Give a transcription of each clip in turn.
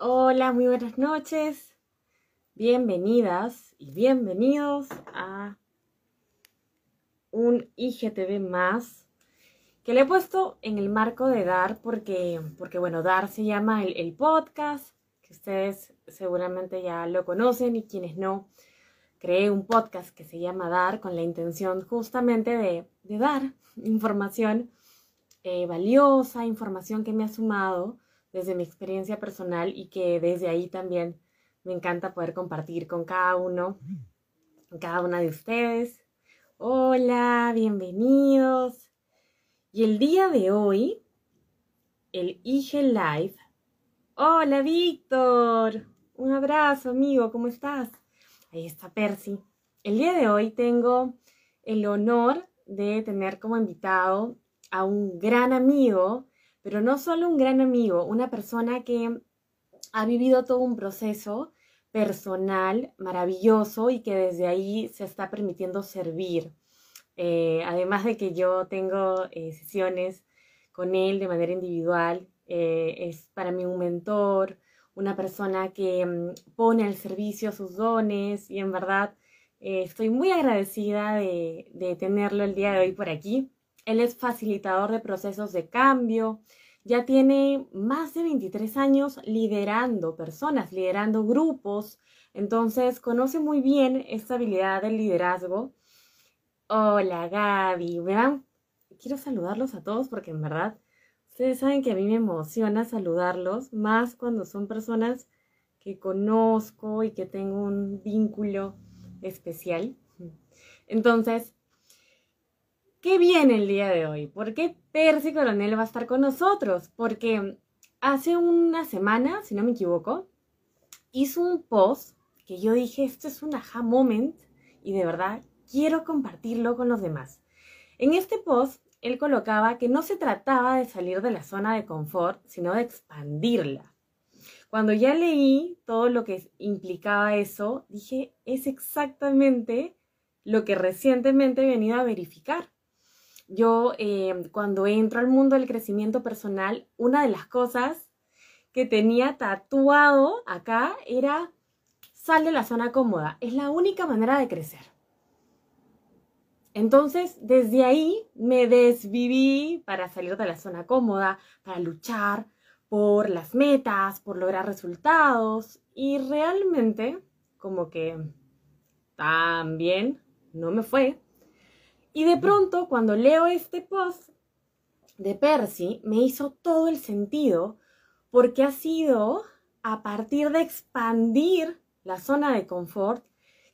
Hola, muy buenas noches. Bienvenidas y bienvenidos a un IGTV más que le he puesto en el marco de Dar porque, porque bueno, Dar se llama el, podcast, que ustedes seguramente ya lo conocen y quienes no, creé un podcast que se llama Dar con la intención justamente de, de dar información eh, valiosa, información que me ha sumado desde mi experiencia personal y que desde ahí también me encanta poder compartir con cada uno, con cada una de ustedes. Hola, bienvenidos. Y el día de hoy, el IG Live. Hola, Víctor. Un abrazo, amigo, ¿cómo estás? Ahí está Percy. El día de hoy tengo el honor de tener como invitado a un gran amigo pero no solo un gran amigo, una persona que ha vivido todo un proceso personal maravilloso y que desde ahí se está permitiendo servir. Eh, además de que yo tengo eh, sesiones con él de manera individual, eh, es para mí un mentor, una persona que mm, pone al servicio sus dones y en verdad estoy muy agradecida de, de tenerlo el día de hoy por aquí. Él es facilitador de procesos de cambio, ya tiene más de 23 años liderando personas, liderando grupos, entonces conoce muy bien esta habilidad del liderazgo. Hola Gaby, quiero saludarlos a todos porque en verdad ustedes saben que a mí me emociona saludarlos, más cuando son personas que conozco y que tengo un vínculo especial. Entonces, ¿Qué viene el día de hoy? ¿Por qué Percy Coronel va a estar con nosotros? Porque hace una semana, si no me equivoco, hizo un post que yo dije, esto es un aha moment y de verdad quiero compartirlo con los demás. En este post, él colocaba que no se trataba de salir de la zona de confort, sino de expandirla. Cuando ya leí todo lo que implicaba eso, dije, es exactamente lo que recientemente he venido a verificar. Yo eh, cuando entro al mundo del crecimiento personal, una de las cosas que tenía tatuado acá era sal de la zona cómoda. Es la única manera de crecer. Entonces, desde ahí me desviví para salir de la zona cómoda, para luchar por las metas, por lograr resultados. Y realmente, como que también no me fue. Y de pronto, cuando leo este post de Percy, me hizo todo el sentido porque ha sido a partir de expandir la zona de confort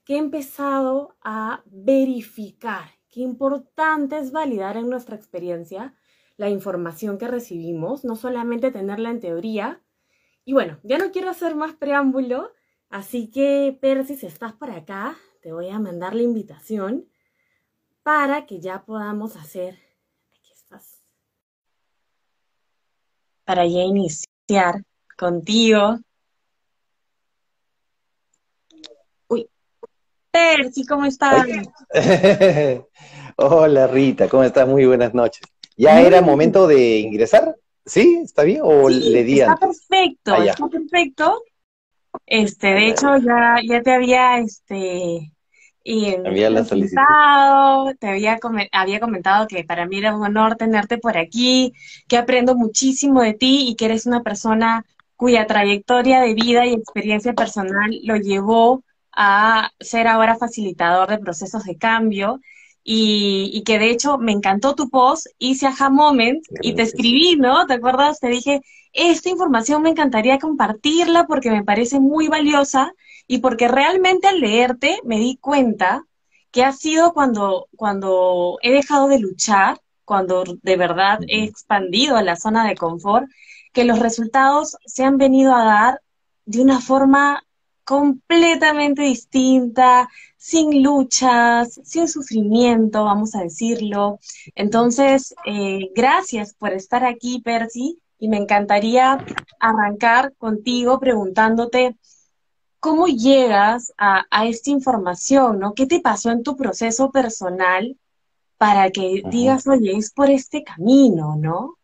que he empezado a verificar qué importante es validar en nuestra experiencia la información que recibimos, no solamente tenerla en teoría. Y bueno, ya no quiero hacer más preámbulo, así que Percy, si estás por acá, te voy a mandar la invitación para que ya podamos hacer, aquí estás, para ya iniciar contigo. Uy, Percy, ¿cómo estás? Hola Rita, ¿cómo estás? Muy buenas noches. ¿Ya era momento de ingresar? ¿Sí? ¿Está bien? ¿O le di Está perfecto, ah, está perfecto. Este, de hecho, ya, ya te había este y había la te había, había comentado que para mí era un honor tenerte por aquí, que aprendo muchísimo de ti y que eres una persona cuya trayectoria de vida y experiencia personal lo llevó a ser ahora facilitador de procesos de cambio y, que de hecho me encantó tu post, hice aha moment y te escribí, ¿no? ¿Te acuerdas? Te dije, esta información me encantaría compartirla porque me parece muy valiosa y porque realmente al leerte me di cuenta que ha sido cuando, cuando he dejado de luchar, cuando de verdad he expandido a la zona de confort, que los resultados se han venido a dar de una forma completamente distinta, sin luchas, sin sufrimiento, vamos a decirlo. Entonces, eh, gracias por estar aquí, Percy, y me encantaría arrancar contigo preguntándote ¿cómo llegas a, esta información, ¿no? ¿Qué te pasó en tu proceso personal para que digas, oye, es por este camino, ¿no?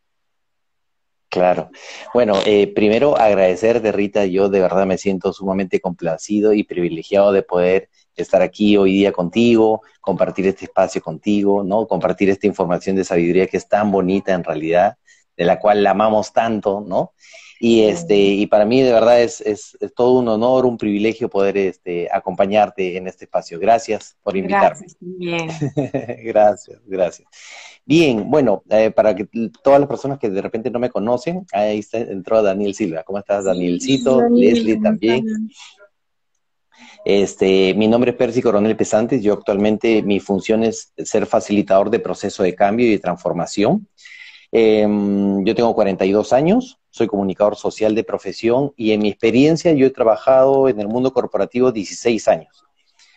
Claro. Bueno, eh, primero agradecerte, Rita. Yo de verdad me siento sumamente complacido y privilegiado de poder estar aquí hoy día contigo, compartir este espacio contigo, ¿no? Compartir esta información de sabiduría que es tan bonita en realidad, de la cual la amamos tanto, ¿no? Y, este, y para mí de verdad es, es, todo un honor, un privilegio poder este, acompañarte en este espacio. Gracias por invitarme. Gracias, bien. gracias, gracias. Bien, bueno, eh, para que todas las personas que de repente no me conocen, ahí está, entró Daniel Silva. ¿Cómo estás, Danielcito? Leslie también. Este, mi nombre es Percy Coronel Pesantes. Yo actualmente mi función es ser facilitador de proceso de cambio y de transformación. Em, yo tengo 42 años, soy comunicador social de profesión y en mi experiencia yo he trabajado en el mundo corporativo 16 años.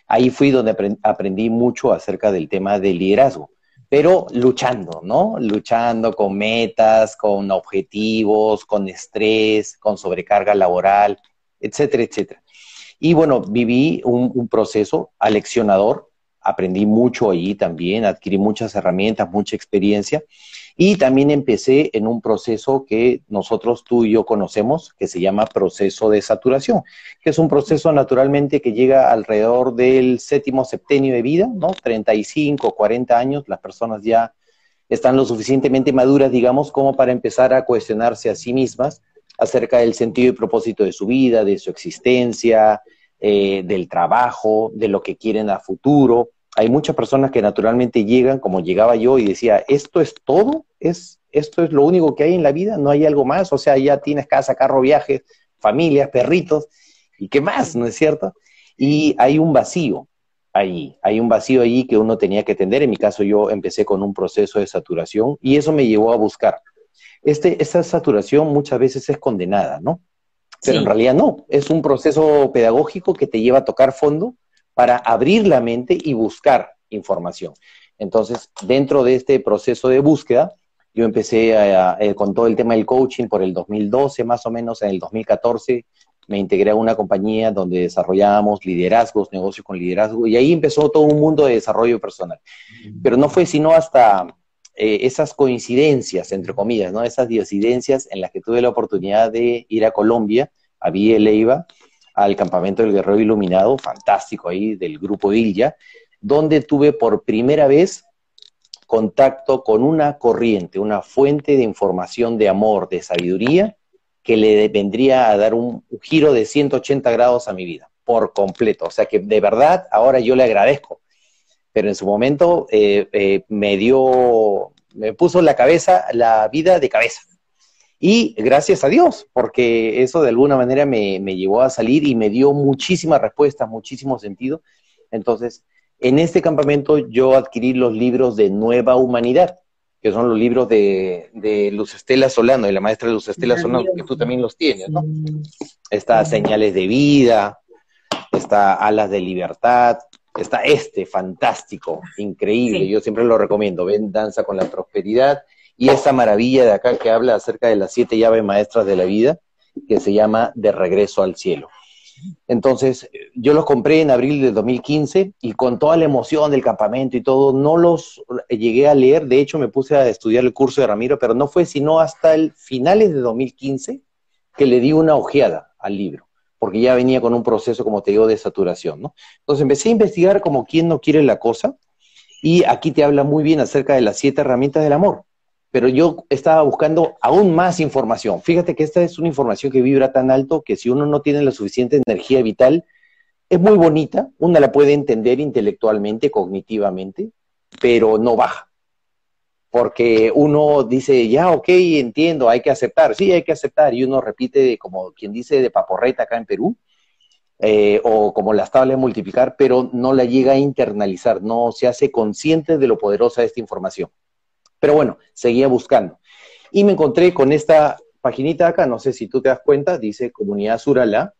Ahí fui donde aprendí mucho acerca del tema del liderazgo, pero luchando, ¿no? Luchando con metas, con objetivos, con estrés, con sobrecarga laboral, etcétera, etcétera. Y bueno, viví un, un proceso aleccionador, aprendí mucho allí también, adquirí muchas herramientas, mucha experiencia y también empecé en un proceso que nosotros, tú y yo conocemos, que se llama proceso de saturación, que es un proceso naturalmente que llega alrededor del séptimo septenio de vida, ¿no? 35, 40 años, las personas ya están lo suficientemente maduras, digamos, como para empezar a cuestionarse a sí mismas acerca del sentido y propósito de su vida, de su existencia, eh, del trabajo, de lo que quieren a futuro hay muchas personas que naturalmente llegan, como llegaba yo, y decía, ¿esto es todo? ¿Es, ¿Esto es lo único que hay en la vida? ¿No hay algo más? O sea, ya tienes casa, carro, viajes, familias, perritos, ¿y qué más? ¿No es cierto? Y hay un vacío allí, hay un vacío allí que uno tenía que atender. En mi caso, yo empecé con un proceso de saturación y eso me llevó a buscar. Este, esta saturación muchas veces es condenada, ¿no? Pero en realidad no, es un proceso pedagógico que te lleva a tocar fondo para abrir la mente y buscar información. Entonces, dentro de este proceso de búsqueda, yo empecé eh, con todo el tema del coaching por el 2012, más o menos, en el 2014 me integré a una compañía donde desarrollábamos liderazgos, negocios con liderazgo, y ahí empezó todo un mundo de desarrollo personal. Pero no fue sino hasta eh, esas coincidencias, entre comillas, ¿no? Esas diosidencias en las que tuve la oportunidad de ir a Colombia, a Villa Leiva, al campamento del Guerrero Iluminado, fantástico ahí, del grupo Ilya, donde tuve por primera vez contacto con una corriente, una fuente de información de amor, de sabiduría, que le vendría a dar un, giro de 180 grados a mi vida, por completo. O sea que de verdad ahora yo le agradezco, pero en su momento eh, eh, me dio, me puso la cabeza, la vida de cabeza. Y gracias a Dios, porque eso de alguna manera me, llevó a salir y me dio muchísimas respuestas, muchísimo sentido. Entonces, en este campamento yo adquirí los libros de Nueva Humanidad, que son los libros de, de Luz Estela Solano, de la maestra Luz Estela Solano, que tú también los tienes, ¿no? Está Señales de Vida, está Alas de Libertad, está este, fantástico, increíble, yo siempre lo recomiendo, ven Danza con la Prosperidad, y esta maravilla de acá que habla acerca de las siete llaves maestras de la vida, que se llama De regreso al cielo. Entonces, yo los compré en abril de 2015 y con toda la emoción del campamento y todo, no los llegué a leer, de hecho me puse a estudiar el curso de Ramiro, pero no fue sino hasta el finales de 2015 que le di una ojeada al libro, porque ya venía con un proceso, como te digo, de saturación, ¿no? Entonces empecé a investigar como quien no quiere la cosa y aquí te habla muy bien acerca de las siete herramientas del amor pero yo estaba buscando aún más información. Fíjate que esta es una información que vibra tan alto que si uno no tiene la suficiente energía vital, es muy bonita, uno la puede entender intelectualmente, cognitivamente, pero no baja. Porque uno dice, ya, ok, entiendo, hay que aceptar, sí, hay que aceptar, y uno repite, como quien dice, de paporreta acá en Perú, eh, o como las tablas de multiplicar, pero no la llega a internalizar, no se hace consciente de lo poderosa de esta información. Pero bueno, seguía buscando. Y me encontré con esta paginita acá, no sé si tú te das cuenta, dice Comunidad Surala.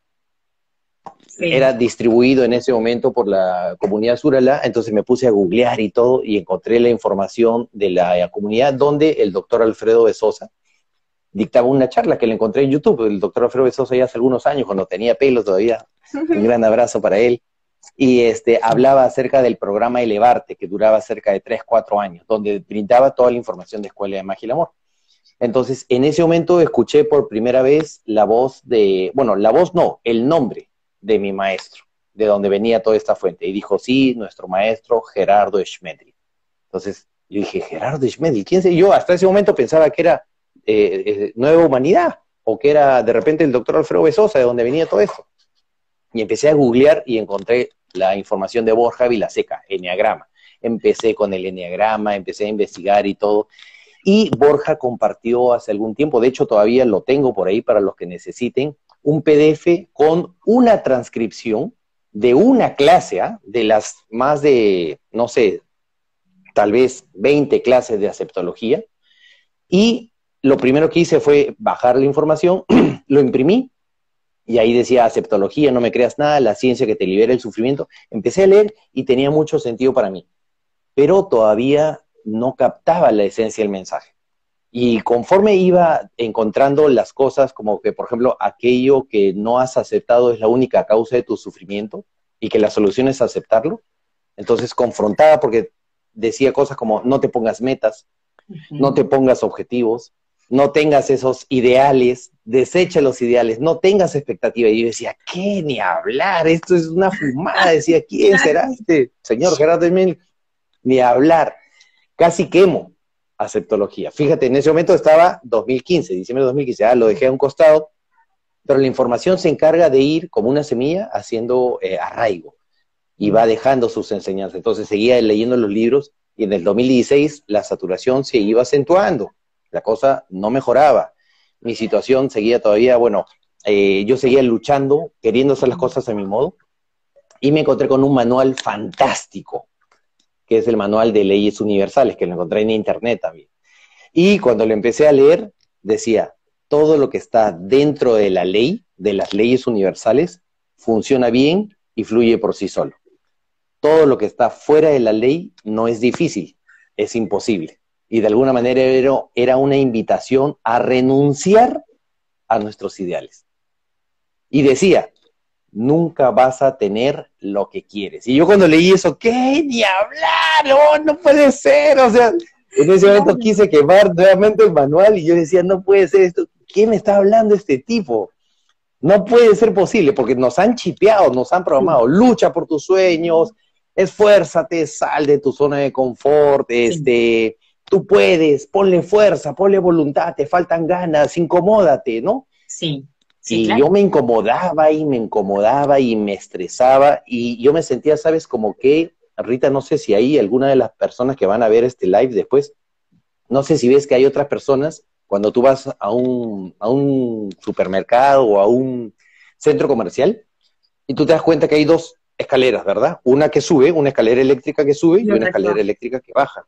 Era distribuido en ese momento por la Comunidad Surala, entonces me puse a googlear y todo y encontré la información de la comunidad donde el doctor Alfredo Besosa dictaba una charla que le encontré en YouTube. El doctor Alfredo Besosa ya hace algunos años, cuando tenía pelo todavía. Un gran abrazo para él y este, hablaba acerca del programa Elevarte, que duraba cerca de 3, 4 años, donde brindaba toda la información de Escuela de Magia y el Amor. Entonces, en ese momento escuché por primera vez la voz de, bueno, la voz no, el nombre de mi maestro, de donde venía toda esta fuente. Y dijo, sí, nuestro maestro Gerardo Schmedri. Entonces, yo dije, Gerardo Schmedri, ¿quién sé? Yo hasta ese momento pensaba que era eh, eh, Nueva Humanidad, o que era de repente el doctor Alfredo Besosa, de donde venía todo esto. Y empecé a googlear y encontré la información de Borja Vilaseca, Enneagrama. Empecé con el Enneagrama, empecé a investigar y todo. Y Borja compartió hace algún tiempo, de hecho todavía lo tengo por ahí para los que necesiten, un PDF con una transcripción de una clase, ¿ah? de las más de, no sé, tal vez 20 clases de aceptología. Y lo primero que hice fue bajar la información, lo imprimí y ahí decía aceptología, no me creas nada, la ciencia que te libera el sufrimiento. Empecé a leer y tenía mucho sentido para mí, pero todavía no captaba la esencia del mensaje. Y conforme iba encontrando las cosas, como que, por ejemplo, aquello que no has aceptado es la única causa de tu sufrimiento y que la solución es aceptarlo, entonces confrontaba porque decía cosas como no te pongas metas, no te pongas objetivos, no tengas esos ideales, desecha los ideales, no tengas expectativa. Y yo decía, ¿qué? Ni hablar, esto es una fumada. Decía, ¿quién será este señor Gerardo Emil? Ni hablar. Casi quemo aceptología. Fíjate, en ese momento estaba 2015, diciembre de 2015, ah, lo dejé a un costado, pero la información se encarga de ir como una semilla haciendo eh, arraigo y va dejando sus enseñanzas. Entonces seguía leyendo los libros y en el 2016 la saturación se iba acentuando la cosa no mejoraba. Mi situación seguía todavía, bueno, eh, yo seguía luchando, queriendo hacer las cosas a mi modo, y me encontré con un manual fantástico, que es el manual de leyes universales, que encontré en internet también. Y cuando lo empecé a leer, decía, todo lo que está dentro de la ley, de las leyes universales, funciona bien y fluye por sí solo. Todo lo que está fuera de la ley no es difícil, es imposible y de alguna manera era, una invitación a renunciar a nuestros ideales. Y decía, nunca vas a tener lo que quieres. Y yo cuando leí eso, ¿qué? Ni hablar, oh, no puede ser. O sea, en ese momento quise quemar nuevamente el manual y yo decía, no puede ser esto. ¿Quién me está hablando este tipo? No puede ser posible porque nos han chipeado, nos han programado. Lucha por tus sueños, esfuérzate, sal de tu zona de confort, este, tú puedes, ponle fuerza, ponle voluntad, te faltan ganas, incomódate, ¿no? Sí. Y yo me incomodaba y me incomodaba y me estresaba y yo me sentía, ¿sabes? Como que, Rita, no sé si hay alguna de las personas que van a ver este live después, no sé si ves que hay otras personas, cuando tú vas a un, a un supermercado o a un centro comercial, y tú te das cuenta que hay dos escaleras, ¿verdad? Una que sube, una escalera eléctrica que sube y una escalera eléctrica que baja.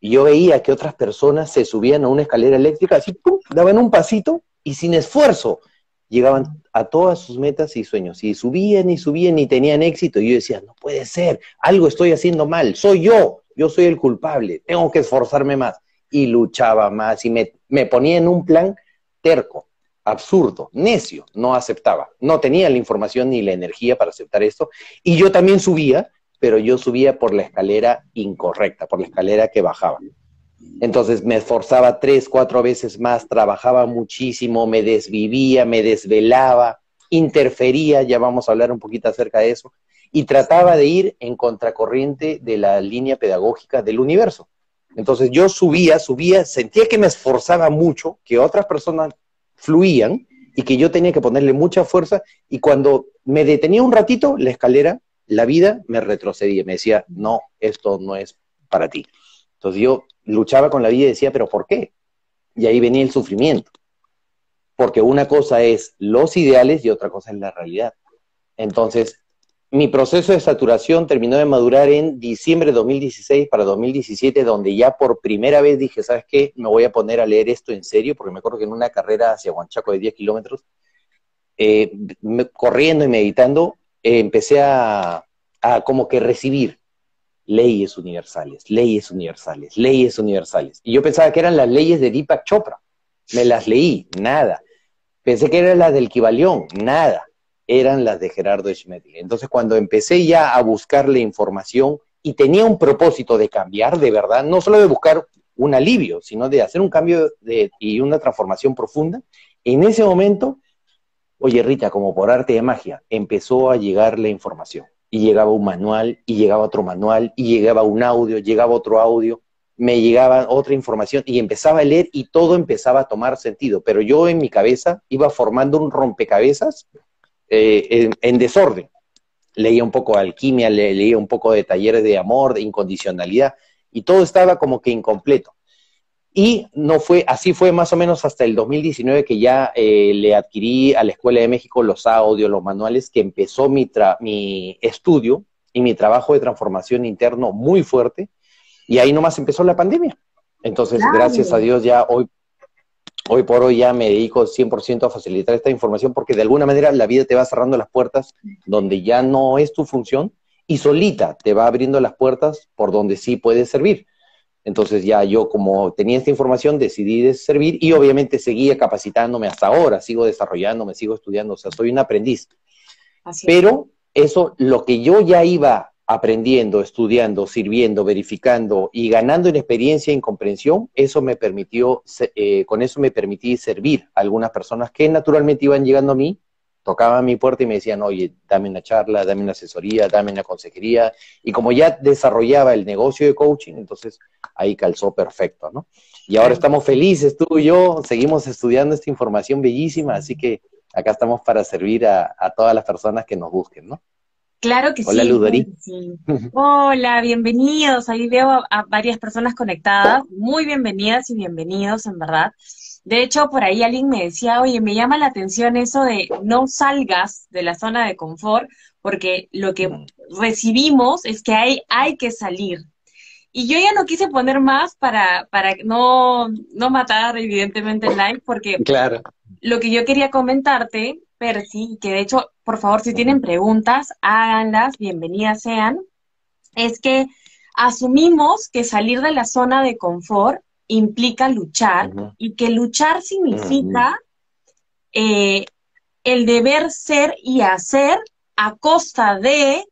Y yo veía que otras personas se subían a una escalera eléctrica, así, ¡pum!, daban un pasito y sin esfuerzo llegaban a todas sus metas y sueños. Y subían y subían y tenían éxito. Y yo decía, no puede ser, algo estoy haciendo mal, soy yo, yo soy el culpable, tengo que esforzarme más. Y luchaba más y me, me ponía en un plan terco, absurdo, necio, no aceptaba. No tenía la información ni la energía para aceptar esto. Y yo también subía pero yo subía por la escalera incorrecta, por la escalera que bajaba. Entonces me esforzaba tres, cuatro veces más, trabajaba muchísimo, me desvivía, me desvelaba, interfería, ya vamos a hablar un poquito acerca de eso, y trataba de ir en contracorriente de la línea pedagógica del universo. Entonces yo subía, subía, sentía que me esforzaba mucho, que otras personas fluían y que yo tenía que ponerle mucha fuerza, y cuando me detenía un ratito, la escalera la vida me retrocedía, me decía, no, esto no es para ti. Entonces yo luchaba con la vida y decía, pero ¿por qué? Y ahí venía el sufrimiento. Porque una cosa es los ideales y otra cosa es la realidad. Entonces, mi proceso de saturación terminó de madurar en diciembre de 2016 para 2017, donde ya por primera vez dije, ¿sabes qué? Me voy a poner a leer esto en serio, porque me acuerdo que en una carrera hacia Huanchaco de 10 kilómetros, eh, corriendo y meditando, empecé a, como que recibir leyes universales, leyes universales, leyes universales. Y yo pensaba que eran las leyes de Deepak Chopra. Me las leí, nada. Pensé que eran las del Kibalión, nada. Eran las de Gerardo Schmedley. Entonces, cuando empecé ya a buscar la información y tenía un propósito de cambiar, de verdad, no solo de buscar un alivio, sino de hacer un cambio de, y una transformación profunda, en ese momento, oye Rita, como por arte de magia, empezó a llegar la información. Y llegaba un manual, y llegaba otro manual, y llegaba un audio, llegaba otro audio, me llegaba otra información y empezaba a leer y todo empezaba a tomar sentido. Pero yo en mi cabeza iba formando un rompecabezas eh, en, desorden. Leía un poco de alquimia, leía un poco de talleres de amor, de incondicionalidad, y todo estaba como que incompleto. Y no fue, así fue más o menos hasta el 2019 que ya eh, le adquirí a la Escuela de México los audios, los manuales, que empezó mi, mi estudio y mi trabajo de transformación interno muy fuerte, y ahí nomás empezó la pandemia. Entonces, gracias a Dios ya hoy hoy por hoy ya me dedico 100% a facilitar esta información porque de alguna manera la vida te va cerrando las puertas donde ya no es tu función y solita te va abriendo las puertas por donde sí puedes servir. Entonces ya yo como tenía esta información decidí servir y obviamente seguía capacitándome hasta ahora, sigo desarrollándome, sigo estudiando, o sea, soy un aprendiz. Pero eso, lo que yo ya iba aprendiendo, estudiando, sirviendo, verificando y ganando en experiencia y en comprensión, eso me permitió, eh, con eso me permití servir a algunas personas que naturalmente iban llegando a mí, tocaban mi puerta y me decían, oye, dame una charla, dame una asesoría, dame una consejería. Y como ya desarrollaba el negocio de coaching, entonces ahí calzó perfecto, ¿no? Y ahora estamos felices, tú y yo, seguimos estudiando esta información bellísima, así que acá estamos para servir a, a todas las personas que nos busquen, ¿no? Claro que Hola, sí. Hola, bienvenidos. Ahí veo a, varias personas conectadas. Muy bienvenidas y bienvenidos, en verdad. De hecho, por ahí alguien me decía, oye, me llama la atención eso de no salgas de la zona de confort, porque lo que recibimos es que hay, hay que salir. Y yo ya no quise poner más para, para no, no matar, evidentemente, el live, porque claro. lo que yo quería comentarte Percy, que de hecho, por favor, si tienen preguntas, háganlas, bienvenidas sean, es que asumimos que salir de la zona de confort implica luchar y que luchar significa eh, el deber ser y hacer a costa de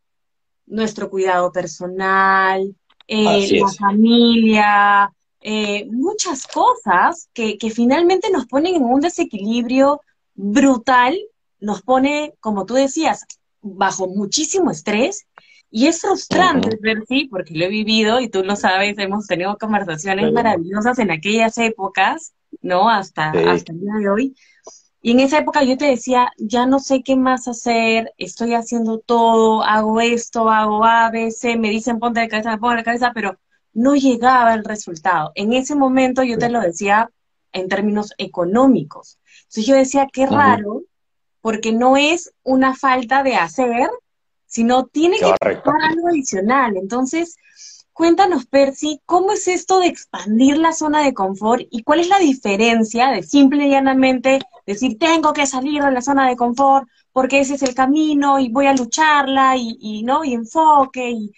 nuestro cuidado personal, eh, la familia, eh, muchas cosas que, que finalmente nos ponen en un desequilibrio brutal nos pone, como tú decías, bajo muchísimo estrés y es frustrante ver, sí, porque lo he vivido y tú lo sabes, hemos tenido conversaciones maravillosas en aquellas épocas, ¿no? Hasta, hasta el día de hoy. Y en esa época yo te decía, ya no sé qué más hacer, estoy haciendo todo, hago esto, hago A, B, C, me dicen ponte de cabeza, me pongo de cabeza, pero no llegaba el resultado. En ese momento yo te lo decía en términos económicos. Entonces yo decía, qué raro porque no es una falta de hacer, sino tiene que ser algo adicional. Entonces, cuéntanos, Percy, ¿cómo es esto de expandir la zona de confort y cuál es la diferencia de simple y llanamente decir, tengo que salir de la zona de confort porque ese es el camino y voy a lucharla y, no, y enfoque y...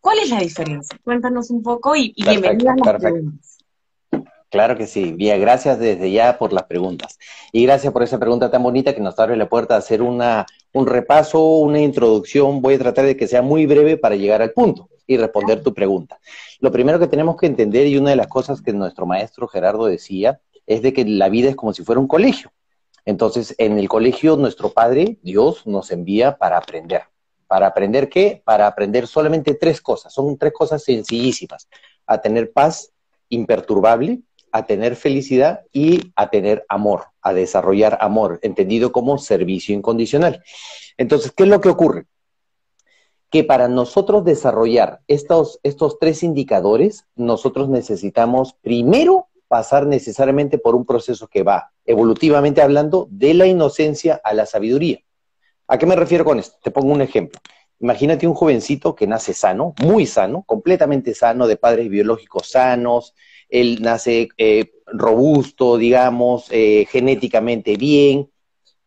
¿Cuál es la diferencia? Cuéntanos un poco y, y bienvenida a las preguntas. Claro que sí. Bien, gracias desde ya por las preguntas. Y gracias por esa pregunta tan bonita que nos abre la puerta a hacer una, un repaso, una introducción. Voy a tratar de que sea muy breve para llegar al punto y responder tu pregunta. Lo primero que tenemos que entender, y una de las cosas que nuestro maestro Gerardo decía, es de que la vida es como si fuera un colegio. Entonces, en el colegio, nuestro Padre, Dios, nos envía para aprender. ¿Para aprender qué? Para aprender solamente tres cosas. Son tres cosas sencillísimas. A tener paz imperturbable, a tener felicidad y a tener amor, a desarrollar amor, entendido como servicio incondicional. Entonces, ¿qué es lo que ocurre? Que para nosotros desarrollar estos, estos tres indicadores, nosotros necesitamos primero pasar necesariamente por un proceso que va, evolutivamente hablando, de la inocencia a la sabiduría. ¿A qué me refiero con esto? Te pongo un ejemplo. Imagínate un jovencito que nace sano, muy sano, completamente sano, de padres biológicos sanos, él nace eh, robusto, digamos, eh, genéticamente bien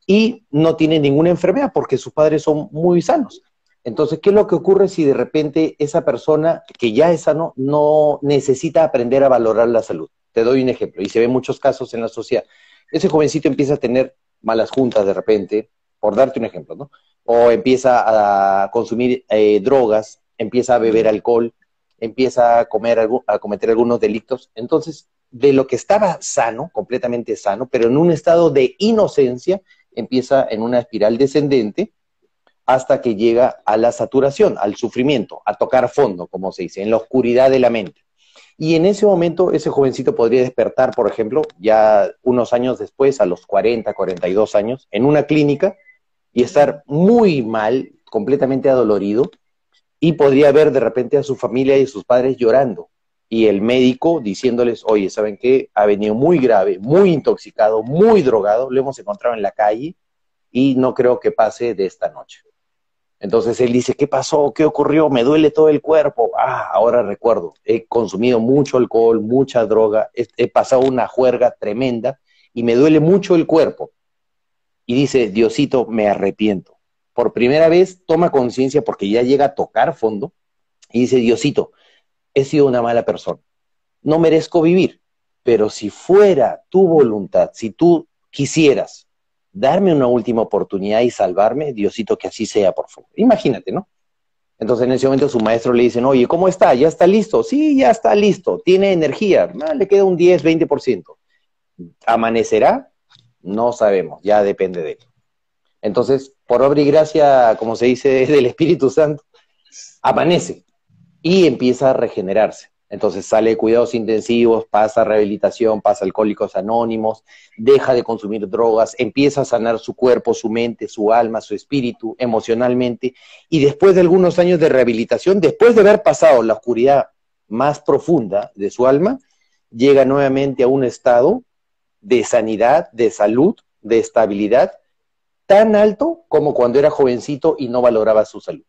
y no tiene ninguna enfermedad porque sus padres son muy sanos. Entonces, ¿qué es lo que ocurre si de repente esa persona que ya es sano no necesita aprender a valorar la salud? Te doy un ejemplo, y se ven muchos casos en la sociedad. Ese jovencito empieza a tener malas juntas de repente, por darte un ejemplo, ¿no? O empieza a consumir eh, drogas, empieza a beber alcohol, empieza a, comer, a cometer algunos delitos. Entonces, de lo que estaba sano, completamente sano, pero en un estado de inocencia, empieza en una espiral descendente hasta que llega a la saturación, al sufrimiento, a tocar fondo, como se dice, en la oscuridad de la mente. Y en ese momento ese jovencito podría despertar, por ejemplo, ya unos años después, a los 40, 42 años, en una clínica y estar muy mal, completamente adolorido, y podría ver de repente a su familia y a sus padres llorando. Y el médico diciéndoles, oye, ¿saben qué? Ha venido muy grave, muy intoxicado, muy drogado, lo hemos encontrado en la calle y no creo que pase de esta noche. Entonces él dice, ¿qué pasó? ¿Qué ocurrió? Me duele todo el cuerpo. Ah, ahora recuerdo, he consumido mucho alcohol, mucha droga, he, pasado una juerga tremenda y me duele mucho el cuerpo. Y dice, Diosito, me arrepiento. Por primera vez toma conciencia porque ya llega a tocar fondo y dice, Diosito, he sido una mala persona. No merezco vivir, pero si fuera tu voluntad, si tú quisieras darme una última oportunidad y salvarme, Diosito, que así sea, por favor. Imagínate, ¿no? Entonces en ese momento su maestro le dice, oye, ¿cómo está? ¿Ya está listo? Sí, ya está listo, tiene energía, le queda un 10, 20%. ¿Amanecerá? No sabemos, ya depende de él. Entonces, por obra y gracia, como se dice, del Espíritu Santo, amanece y empieza a regenerarse. Entonces sale de cuidados intensivos, pasa rehabilitación, pasa alcohólicos anónimos, deja de consumir drogas, empieza a sanar su cuerpo, su mente, su alma, su espíritu, emocionalmente. Y después de algunos años de rehabilitación, después de haber pasado la oscuridad más profunda de su alma, llega nuevamente a un estado de sanidad, de salud, de estabilidad, tan alto como cuando era jovencito y no valoraba su salud.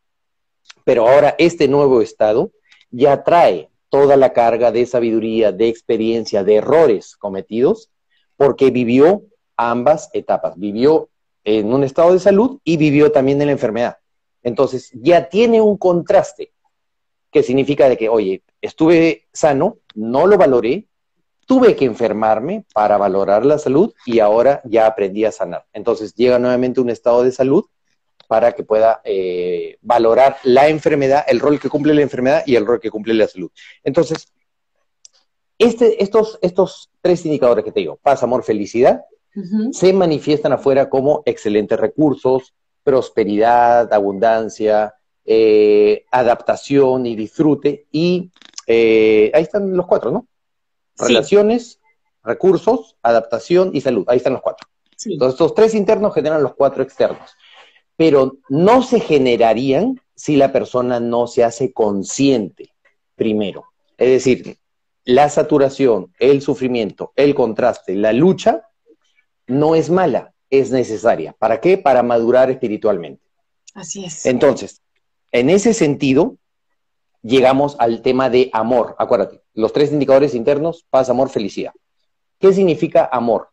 Pero ahora este nuevo estado ya trae toda la carga de sabiduría, de experiencia, de errores cometidos, porque vivió ambas etapas. Vivió en un estado de salud y vivió también en la enfermedad. Entonces, ya tiene un contraste, que significa de que, oye, estuve sano, no lo valoré, tuve que enfermarme para valorar la salud y ahora ya aprendí a sanar. Entonces, llega nuevamente un estado de salud para que pueda eh, valorar la enfermedad, el rol que cumple la enfermedad y el rol que cumple la salud. Entonces, este, estos, estos tres indicadores que te digo, paz, amor, felicidad, se manifiestan afuera como excelentes recursos, prosperidad, abundancia, eh, adaptación y disfrute. Y eh, ahí están los cuatro, ¿no? Relaciones, recursos, adaptación y salud. Ahí están los cuatro. Entonces, estos tres internos generan los cuatro externos pero no se generarían si la persona no se hace consciente primero. Es decir, la saturación, el sufrimiento, el contraste, la lucha, no es mala, es necesaria. ¿Para qué? Para madurar espiritualmente. Así es. Entonces, en ese sentido, llegamos al tema de amor. Acuérdate, los tres indicadores internos, paz, amor, felicidad. ¿Qué significa amor?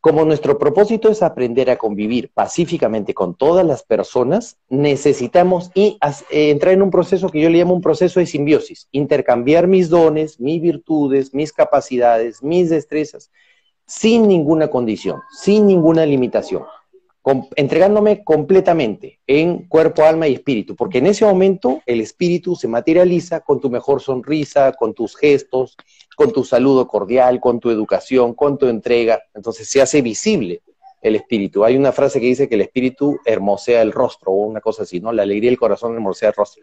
Como nuestro propósito es aprender a convivir pacíficamente con todas las personas, necesitamos y, eh, entrar en un proceso que yo le llamo un proceso de simbiosis, intercambiar mis dones, mis virtudes, mis capacidades, mis destrezas, sin ninguna condición, sin ninguna limitación entregándome completamente en cuerpo, alma y espíritu, porque en ese momento el espíritu se materializa con tu mejor sonrisa, con tus gestos, con tu saludo cordial, con tu educación, con tu entrega, entonces se hace visible el espíritu. Hay una frase que dice que el espíritu hermosea el rostro o una cosa así, ¿no? La alegría del corazón hermosea el rostro.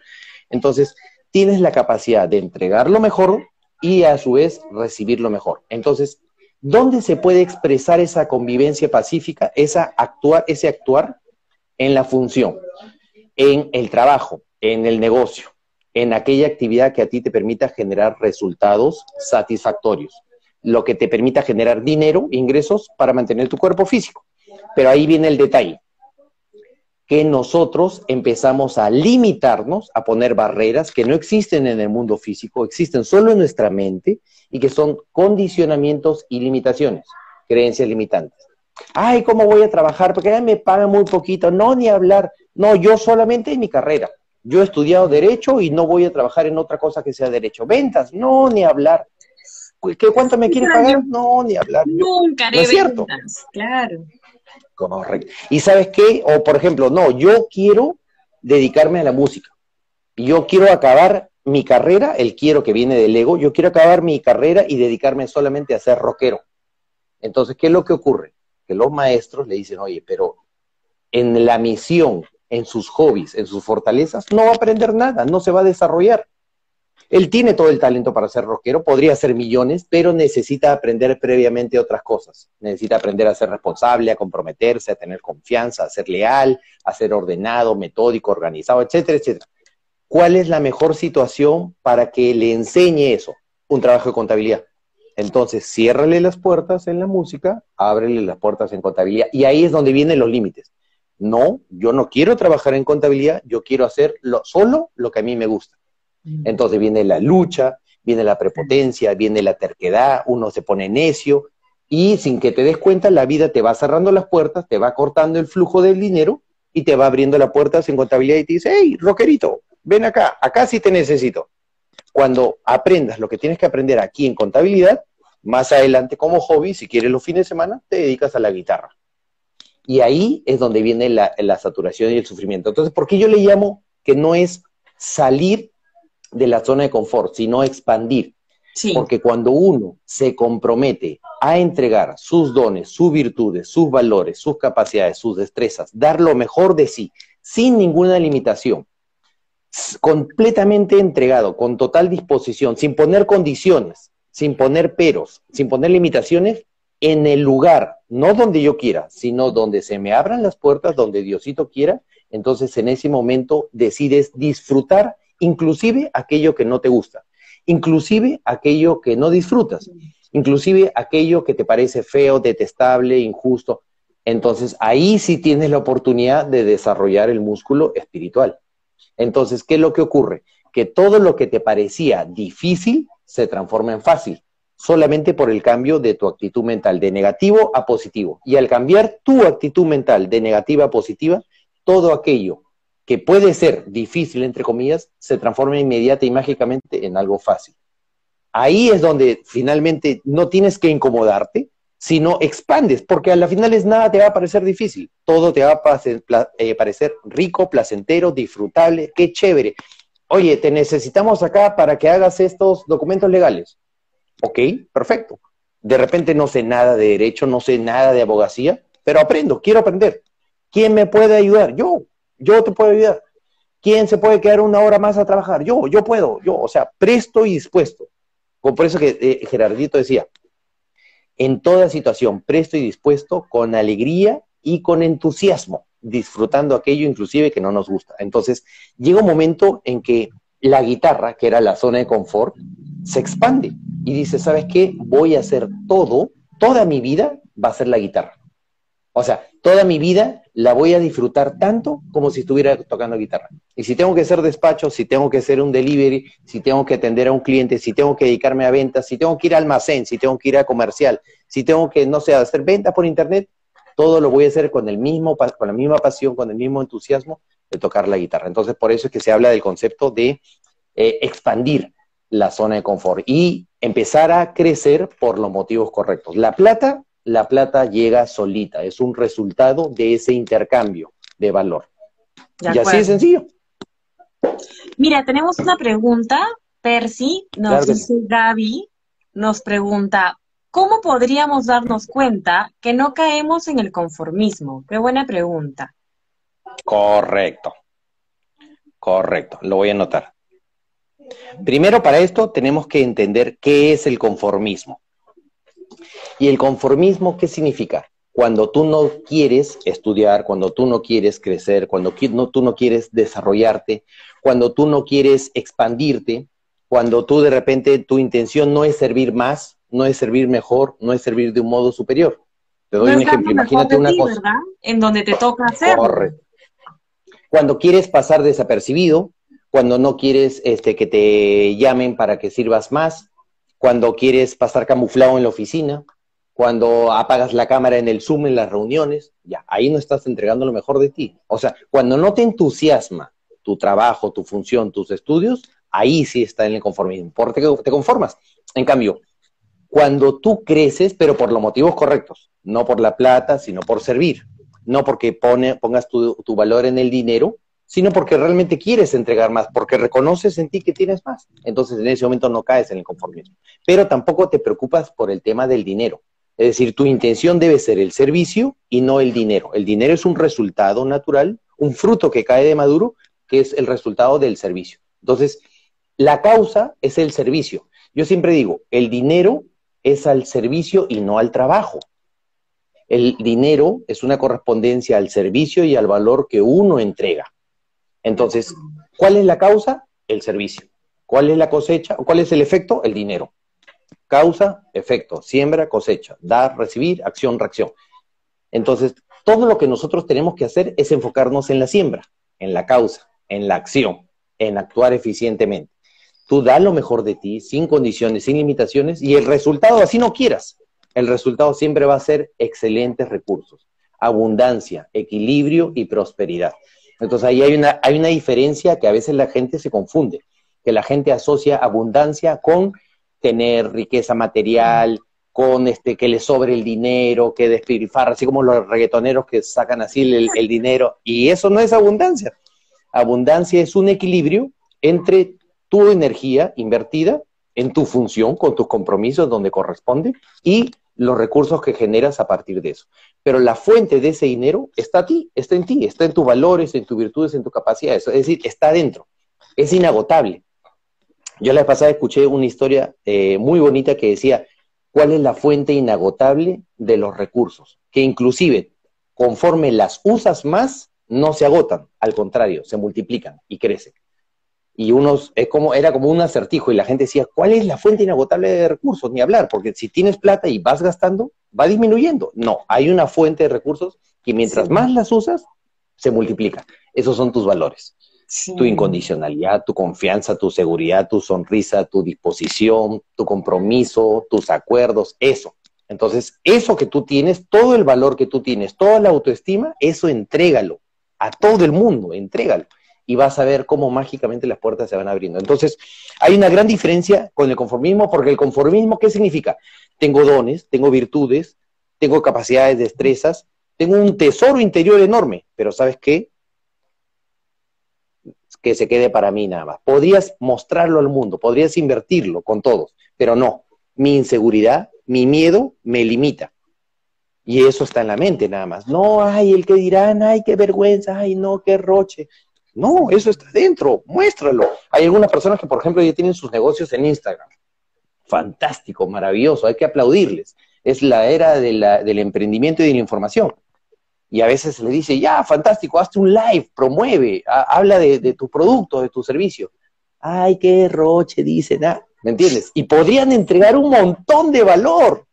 Entonces, tienes la capacidad de entregar lo mejor y a su vez recibir lo mejor. Entonces, ¿Dónde se puede expresar esa convivencia pacífica, esa actuar, ese actuar? En la función, en el trabajo, en el negocio, en aquella actividad que a ti te permita generar resultados satisfactorios, lo que te permita generar dinero, ingresos para mantener tu cuerpo físico. Pero ahí viene el detalle, que nosotros empezamos a limitarnos, a poner barreras que no existen en el mundo físico, existen solo en nuestra mente y que son condicionamientos y limitaciones, creencias limitantes. Ay, ¿cómo voy a trabajar? Porque me pagan muy poquito. No, ni hablar. No, yo solamente en mi carrera. Yo he estudiado derecho y no voy a trabajar en otra cosa que sea derecho. Ventas, no, ni hablar. ¿Qué, ¿Cuánto me quiere pagar? No, ni hablar. Nunca haré cierto? claro. Correcto. ¿Y sabes qué? O por ejemplo, no, yo quiero dedicarme a la música. Yo quiero acabar mi carrera, el quiero que viene del ego, yo quiero acabar mi carrera y dedicarme solamente a ser rockero. Entonces, ¿qué es lo que ocurre? Que los maestros le dicen, oye, pero en la misión, en sus hobbies, en sus fortalezas, no va a aprender nada, no se va a desarrollar. Él tiene todo el talento para ser rockero, podría ser millones, pero necesita aprender previamente otras cosas. Necesita aprender a ser responsable, a comprometerse, a tener confianza, a ser leal, a ser ordenado, metódico, organizado, etcétera, etcétera. ¿Cuál es la mejor situación para que le enseñe eso? Un trabajo de contabilidad. Entonces, ciérrale las puertas en la música, ábrele las puertas en contabilidad. Y ahí es donde vienen los límites. No, yo no quiero trabajar en contabilidad, yo quiero hacer solo lo que a mí me gusta. Entonces viene la lucha, viene la prepotencia, viene la terquedad, uno se pone necio y sin que te des cuenta la vida te va cerrando las puertas, te va cortando el flujo del dinero y te va abriendo las puertas en contabilidad y te dice, hey, rockerito, ven acá, acá sí te necesito. Cuando aprendas lo que tienes que aprender aquí en contabilidad, más adelante como hobby, si quieres los fines de semana, te dedicas a la guitarra. Y ahí es donde viene la, saturación y el sufrimiento. Entonces, ¿por qué yo le llamo que no es salir de la zona de confort, sino expandir? Porque cuando uno se compromete a entregar sus dones, sus virtudes, sus valores, sus capacidades, sus destrezas, dar lo mejor de sí, sin ninguna limitación, completamente entregado, con total disposición, sin poner condiciones, sin poner peros, sin poner limitaciones, en el lugar, no donde yo quiera, sino donde se me abran las puertas, donde Diosito quiera, entonces en ese momento decides disfrutar inclusive aquello que no te gusta, inclusive aquello que no disfrutas, inclusive aquello que te parece feo, detestable, injusto. Entonces ahí sí tienes la oportunidad de desarrollar el músculo espiritual. Entonces, ¿qué es lo que ocurre? Que todo lo que te parecía difícil se transforma en fácil, solamente por el cambio de tu actitud mental de negativo a positivo. Y al cambiar tu actitud mental de negativa a positiva, todo aquello que puede ser difícil, entre comillas, se transforma inmediata y mágicamente en algo fácil. Ahí es donde finalmente no tienes que incomodarte, sino expandes, porque a la final es nada te va a parecer difícil, todo te va a eh, parecer rico, placentero, disfrutable, qué chévere. Oye, te necesitamos acá para que hagas estos documentos legales. Ok, perfecto. De repente no sé nada de derecho, no sé nada de abogacía, pero aprendo, quiero aprender. ¿Quién me puede ayudar? Yo, yo te puedo ayudar. ¿Quién se puede quedar una hora más a trabajar? Yo, yo puedo, yo, o sea, presto y dispuesto. Por eso que eh, Gerardito decía, en toda situación, presto y dispuesto, con alegría y con entusiasmo, disfrutando aquello inclusive que no nos gusta. Entonces, llega un momento en que la guitarra, que era la zona de confort, se expande y dice, ¿sabes qué? Voy a hacer todo, toda mi vida va a ser la guitarra. O sea, toda mi vida la voy a disfrutar tanto como si estuviera tocando guitarra. Y si tengo que hacer despacho, si tengo que hacer un delivery, si tengo que atender a un cliente, si tengo que dedicarme a ventas, si tengo que ir a almacén, si tengo que ir a comercial, si tengo que, no sé, hacer ventas por internet, todo lo voy a hacer con el mismo, con la misma pasión, con el mismo entusiasmo de tocar la guitarra. Entonces, por eso es que se habla del concepto de eh, expandir la zona de confort y empezar a crecer por los motivos correctos. La plata la plata llega solita, es un resultado de ese intercambio de valor. y así de sencillo. Mira, tenemos una pregunta, Percy, nos dice Gaby, nos pregunta, ¿cómo podríamos darnos cuenta que no caemos en el conformismo? Qué buena pregunta. Correcto, correcto, lo voy a anotar. Primero para esto tenemos que entender qué es el conformismo. ¿Y el conformismo qué significa? Cuando tú no quieres estudiar, cuando tú no quieres crecer, cuando tú no quieres desarrollarte, cuando tú no quieres expandirte, cuando tú de repente tu intención no es servir más, no es servir mejor, no es servir de un modo superior. Te doy un ejemplo, imagínate una cosa. ¿verdad? En donde te toca hacer. Correcto. Cuando quieres pasar desapercibido, cuando no quieres este, que te llamen para que sirvas más, cuando quieres pasar camuflado en la oficina, cuando apagas la cámara en el Zoom, en las reuniones, ya, ahí no estás entregando lo mejor de ti. O sea, cuando no te entusiasma tu trabajo, tu función, tus estudios, ahí sí está en el conformismo, porque te conformas. En cambio, cuando tú creces, pero por los motivos correctos, no por la plata, sino por servir, no porque pone, pongas tu, tu valor en el dinero, sino porque realmente quieres entregar más, porque reconoces en ti que tienes más. Entonces en ese momento no caes en el conformismo. Pero tampoco te preocupas por el tema del dinero. Es decir, tu intención debe ser el servicio y no el dinero. El dinero es un resultado natural, un fruto que cae de maduro, que es el resultado del servicio. Entonces, la causa es el servicio. Yo siempre digo, el dinero es al servicio y no al trabajo. El dinero es una correspondencia al servicio y al valor que uno entrega. Entonces, ¿cuál es la causa? El servicio. ¿Cuál es la cosecha? ¿Cuál es el efecto? El dinero. Causa, efecto, siembra, cosecha, dar, recibir, acción, reacción. Entonces, todo lo que nosotros tenemos que hacer es enfocarnos en la siembra, en la causa, en la acción, en actuar eficientemente. Tú da lo mejor de ti, sin condiciones, sin limitaciones, y el resultado, así no quieras, el resultado siempre va a ser excelentes recursos, abundancia, equilibrio y prosperidad. Entonces ahí hay una, hay una diferencia que a veces la gente se confunde, que la gente asocia abundancia con tener riqueza material, con este que le sobre el dinero, que despilfarra, así como los reggaetoneros que sacan así el, dinero, y eso no es abundancia. Abundancia es un equilibrio entre tu energía invertida en tu función, con tus compromisos donde corresponde, y los recursos que generas a partir de eso. Pero la fuente de ese dinero está a ti, está en ti, está en tus valores, en tus virtudes, en tus capacidades. Es decir, está dentro, es inagotable. Yo la pasada escuché una historia eh, muy bonita que decía, ¿cuál es la fuente inagotable de los recursos? Que inclusive, conforme las usas más, no se agotan, al contrario, se multiplican y crecen y unos, es como, era como un acertijo y la gente decía, ¿cuál es la fuente inagotable de recursos? Ni hablar, porque si tienes plata y vas gastando, va disminuyendo. No, hay una fuente de recursos que mientras más las usas, se multiplica. Esos son tus valores. Tu incondicionalidad, tu confianza, tu seguridad, tu sonrisa, tu disposición, tu compromiso, tus acuerdos, eso. Entonces, eso que tú tienes, todo el valor que tú tienes, toda la autoestima, eso entrégalo a todo el mundo, entrégalo y vas a ver cómo mágicamente las puertas se van abriendo. Entonces, hay una gran diferencia con el conformismo, porque el conformismo, ¿qué significa? Tengo dones, tengo virtudes, tengo capacidades, destrezas, tengo un tesoro interior enorme, pero ¿sabes qué? Que se quede para mí nada más. Podrías mostrarlo al mundo, podrías invertirlo con todos, pero no. Mi inseguridad, mi miedo me limita. Y eso está en la mente nada más. No, ay, el que dirán, ay, qué vergüenza, ay, no, qué roche. No, eso está dentro, muéstralo. Hay algunas personas que, por ejemplo, ya tienen sus negocios en Instagram. Fantástico, maravilloso, hay que aplaudirles. Es la era del emprendimiento y de la información. Y a veces le dice, ya, fantástico, hazte un live, promueve, habla de, tu producto, de tu servicio. Ay, qué roche, dicen, ¿ah? ¿me entiendes? Y podrían entregar un montón de valor,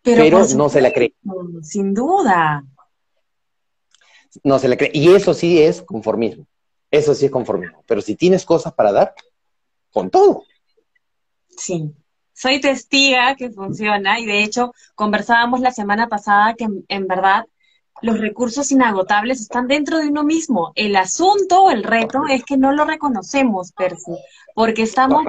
pero, no se la cree. Sin duda. No se la cree. Y eso sí es conformismo. Eso sí es conformismo. Pero si tienes cosas para dar, con todo. Sí. Soy testiga que funciona y de hecho conversábamos la semana pasada que en, verdad los recursos inagotables están dentro de uno mismo. El asunto, el reto es que no lo reconocemos, Percy, porque estamos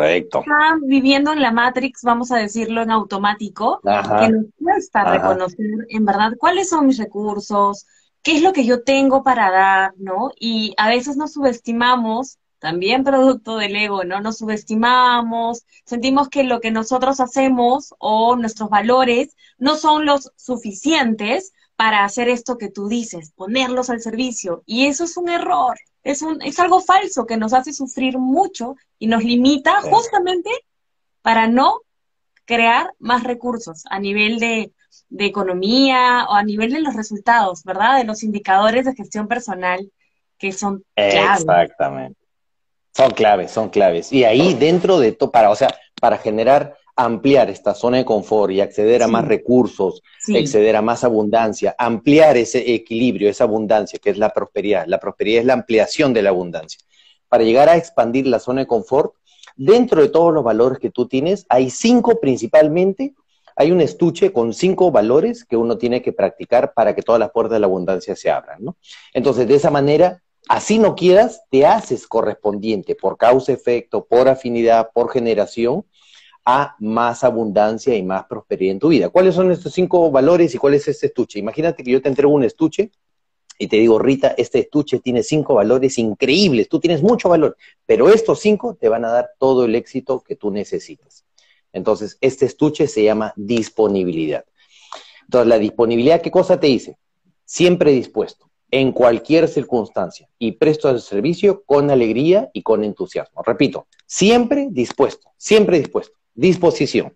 viviendo en la Matrix, vamos a decirlo en automático, que nos cuesta reconocer en verdad cuáles son mis recursos, qué es lo que yo tengo para dar, ¿no? Y a veces nos subestimamos, también producto del ego, ¿no? Nos subestimamos, sentimos que lo que nosotros hacemos o nuestros valores no son los suficientes para hacer esto que tú dices, ponerlos al servicio. Y eso es un error, es, un, es algo falso que nos hace sufrir mucho y nos limita justamente para no crear más recursos a nivel de de economía o a nivel de los resultados, ¿verdad? De los indicadores de gestión personal que son claves. Exactamente. Son claves, son claves. Y ahí dentro de todo, para, o sea, para generar, ampliar esta zona de confort y acceder a más recursos, acceder a más abundancia, ampliar ese equilibrio, esa abundancia, que es la prosperidad. La prosperidad es la ampliación de la abundancia. Para llegar a expandir la zona de confort, dentro de todos los valores que tú tienes, hay cinco principalmente hay un estuche con cinco valores que uno tiene que practicar para que todas las puertas de la abundancia se abran, ¿no? Entonces, de esa manera, así no quieras, te haces correspondiente por causa-efecto, por afinidad, por generación, a más abundancia y más prosperidad en tu vida. ¿Cuáles son estos cinco valores y cuál es este estuche? Imagínate que yo te entrego un estuche y te digo, Rita, este estuche tiene cinco valores increíbles, tú tienes mucho valor, pero estos cinco te van a dar todo el éxito que tú necesitas. Entonces, este estuche se llama disponibilidad. Entonces, la disponibilidad, ¿qué cosa te dice? Siempre dispuesto, en cualquier circunstancia, y presto al servicio con alegría y con entusiasmo. Repito, siempre dispuesto, siempre dispuesto, disposición,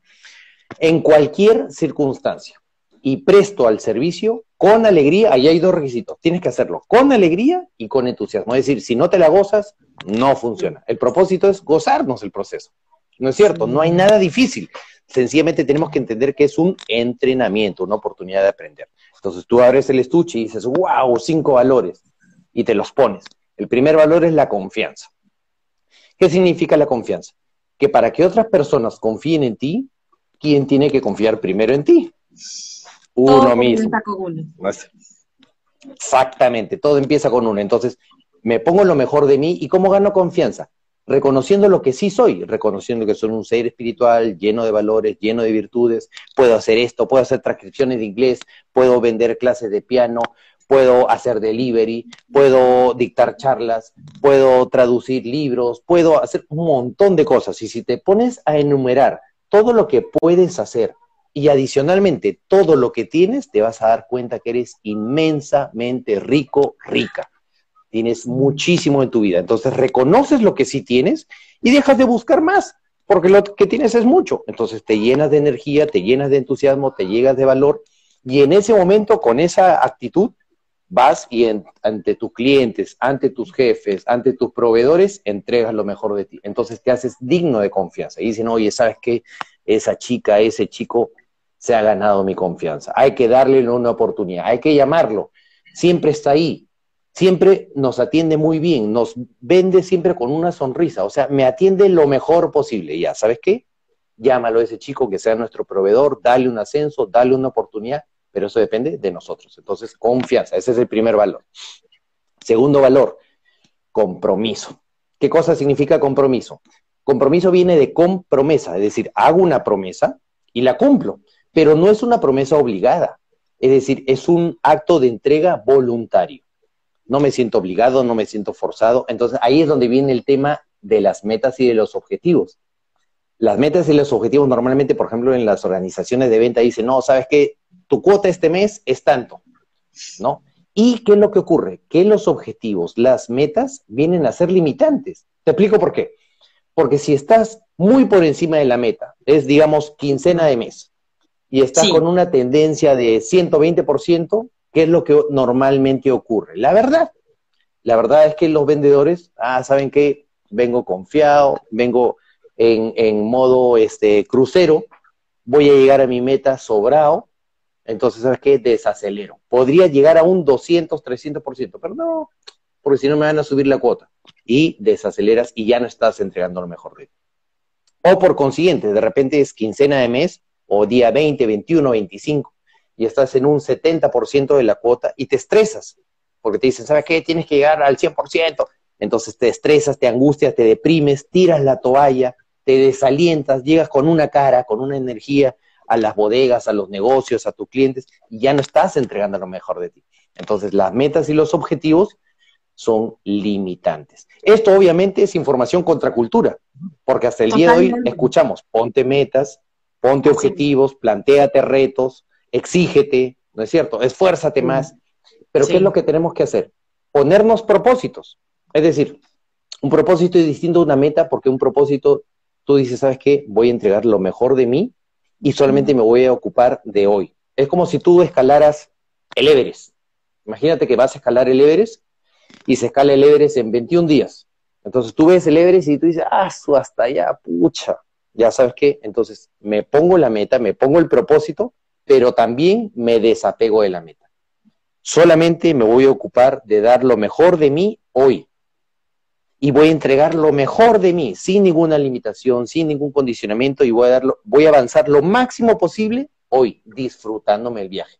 en cualquier circunstancia, y presto al servicio con alegría, ahí hay dos requisitos. Tienes que hacerlo con alegría y con entusiasmo. Es decir, si no te la gozas, no funciona. El propósito es gozarnos el proceso. ¿No es cierto? No hay nada difícil. Sencillamente tenemos que entender que es un entrenamiento, una oportunidad de aprender. Entonces tú abres el estuche y dices, wow, cinco valores, y te los pones. El primer valor es la confianza. ¿Qué significa la confianza? Que para que otras personas confíen en ti, ¿quién tiene que confiar primero en ti? uno mismo. Exactamente, todo empieza con uno. Entonces, me pongo lo mejor de mí y ¿cómo gano confianza? Reconociendo lo que sí soy, reconociendo que soy un ser espiritual lleno de valores, lleno de virtudes, puedo hacer esto, puedo hacer transcripciones de inglés, puedo vender clases de piano, puedo hacer delivery, puedo dictar charlas, puedo traducir libros, puedo hacer un montón de cosas. Y si te pones a enumerar todo lo que puedes hacer y adicionalmente todo lo que tienes, te vas a dar cuenta que eres inmensamente rico, rica. Tienes muchísimo en tu vida. Entonces reconoces lo que sí tienes y dejas de buscar más, porque lo que tienes es mucho. Entonces te llenas de energía, te llenas de entusiasmo, te llegas de valor y en ese momento, con esa actitud, vas y ante tus clientes, ante tus jefes, ante tus proveedores, entregas lo mejor de ti. Entonces te haces digno de confianza. Y dicen, oye, ¿sabes qué? Esa chica, ese chico se ha ganado mi confianza. Hay que darle una oportunidad, hay que llamarlo. Siempre está ahí, siempre nos atiende muy bien, nos vende siempre con una sonrisa, o sea, me atiende lo mejor posible. Ya, ¿sabes qué? Llámalo a ese chico que sea nuestro proveedor, dale un ascenso, dale una oportunidad, pero eso depende de nosotros. Entonces, confianza, ese es el primer valor. Segundo valor, compromiso. ¿Qué cosa significa compromiso? Compromiso viene de compromesa, es decir, hago una promesa y la cumplo pero no es una promesa obligada, es decir, es un acto de entrega voluntario. No me siento obligado, no me siento forzado. Entonces ahí es donde viene el tema de las metas y de los objetivos. Las metas y los objetivos normalmente, por ejemplo, en las organizaciones de venta dicen, no, sabes que tu cuota este mes es tanto, ¿no? ¿Y qué es lo que ocurre? Que los objetivos, las metas, vienen a ser limitantes. Te explico por qué. Porque si estás muy por encima de la meta, es digamos quincena de mes, y está con una tendencia de 120%, ¿qué es lo que normalmente ocurre? La verdad, la verdad es que los vendedores, ah, ¿saben qué? Vengo confiado, vengo en, en modo este, crucero, voy a llegar a mi meta sobrado, entonces, ¿sabes qué? Desacelero. Podría llegar a un 200, 300%, pero no, porque si no me van a subir la cuota. Y desaceleras y ya no estás entregando lo mejor ti. O por consiguiente, de repente es quincena de mes o día 20, 21, 25, y estás en un 70% de la cuota y te estresas, porque te dicen, ¿sabes qué? Tienes que llegar al 100%. Entonces te estresas, te angustias, te deprimes, tiras la toalla, te desalientas, llegas con una cara, con una energía a las bodegas, a los negocios, a tus clientes, y ya no estás entregando lo mejor de ti. Entonces las metas y los objetivos son limitantes. Esto obviamente es información contra cultura, porque hasta el día de hoy escuchamos, ponte metas, Ponte objetivos, planteate retos, exígete, ¿no es cierto? Esfuérzate más. Pero ¿qué es lo que tenemos que hacer? Ponernos propósitos. Es decir, un propósito es distinto a una meta porque un propósito, tú dices, ¿sabes qué? Voy a entregar lo mejor de mí y solamente me voy a ocupar de hoy. Es como si tú escalaras el Everest. Imagínate que vas a escalar el Everest y se escala el Everest en 21 días. Entonces tú ves el Everest y tú dices, ah, hasta allá, pucha, ya sabes qué, entonces me pongo la meta, me pongo el propósito, pero también me desapego de la meta. Solamente me voy a ocupar de dar lo mejor de mí hoy. Y voy a entregar lo mejor de mí, sin ninguna limitación, sin ningún condicionamiento, y voy a, darlo, voy a avanzar lo máximo posible hoy, disfrutándome el viaje.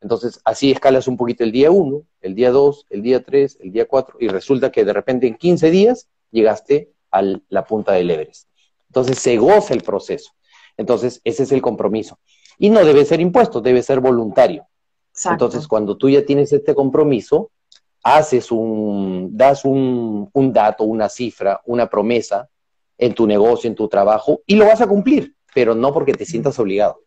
Entonces, así escalas un poquito el día 1, el día 2, el día 3, el día 4, y resulta que de repente en 15 días llegaste a la punta del Everest. Entonces se goza el proceso. Entonces ese es el compromiso. Y no debe ser impuesto, debe ser voluntario. Entonces cuando tú ya tienes este compromiso, haces un, das un, un dato, una cifra, una promesa en tu negocio, en tu trabajo, y lo vas a cumplir, pero no porque te sientas obligado,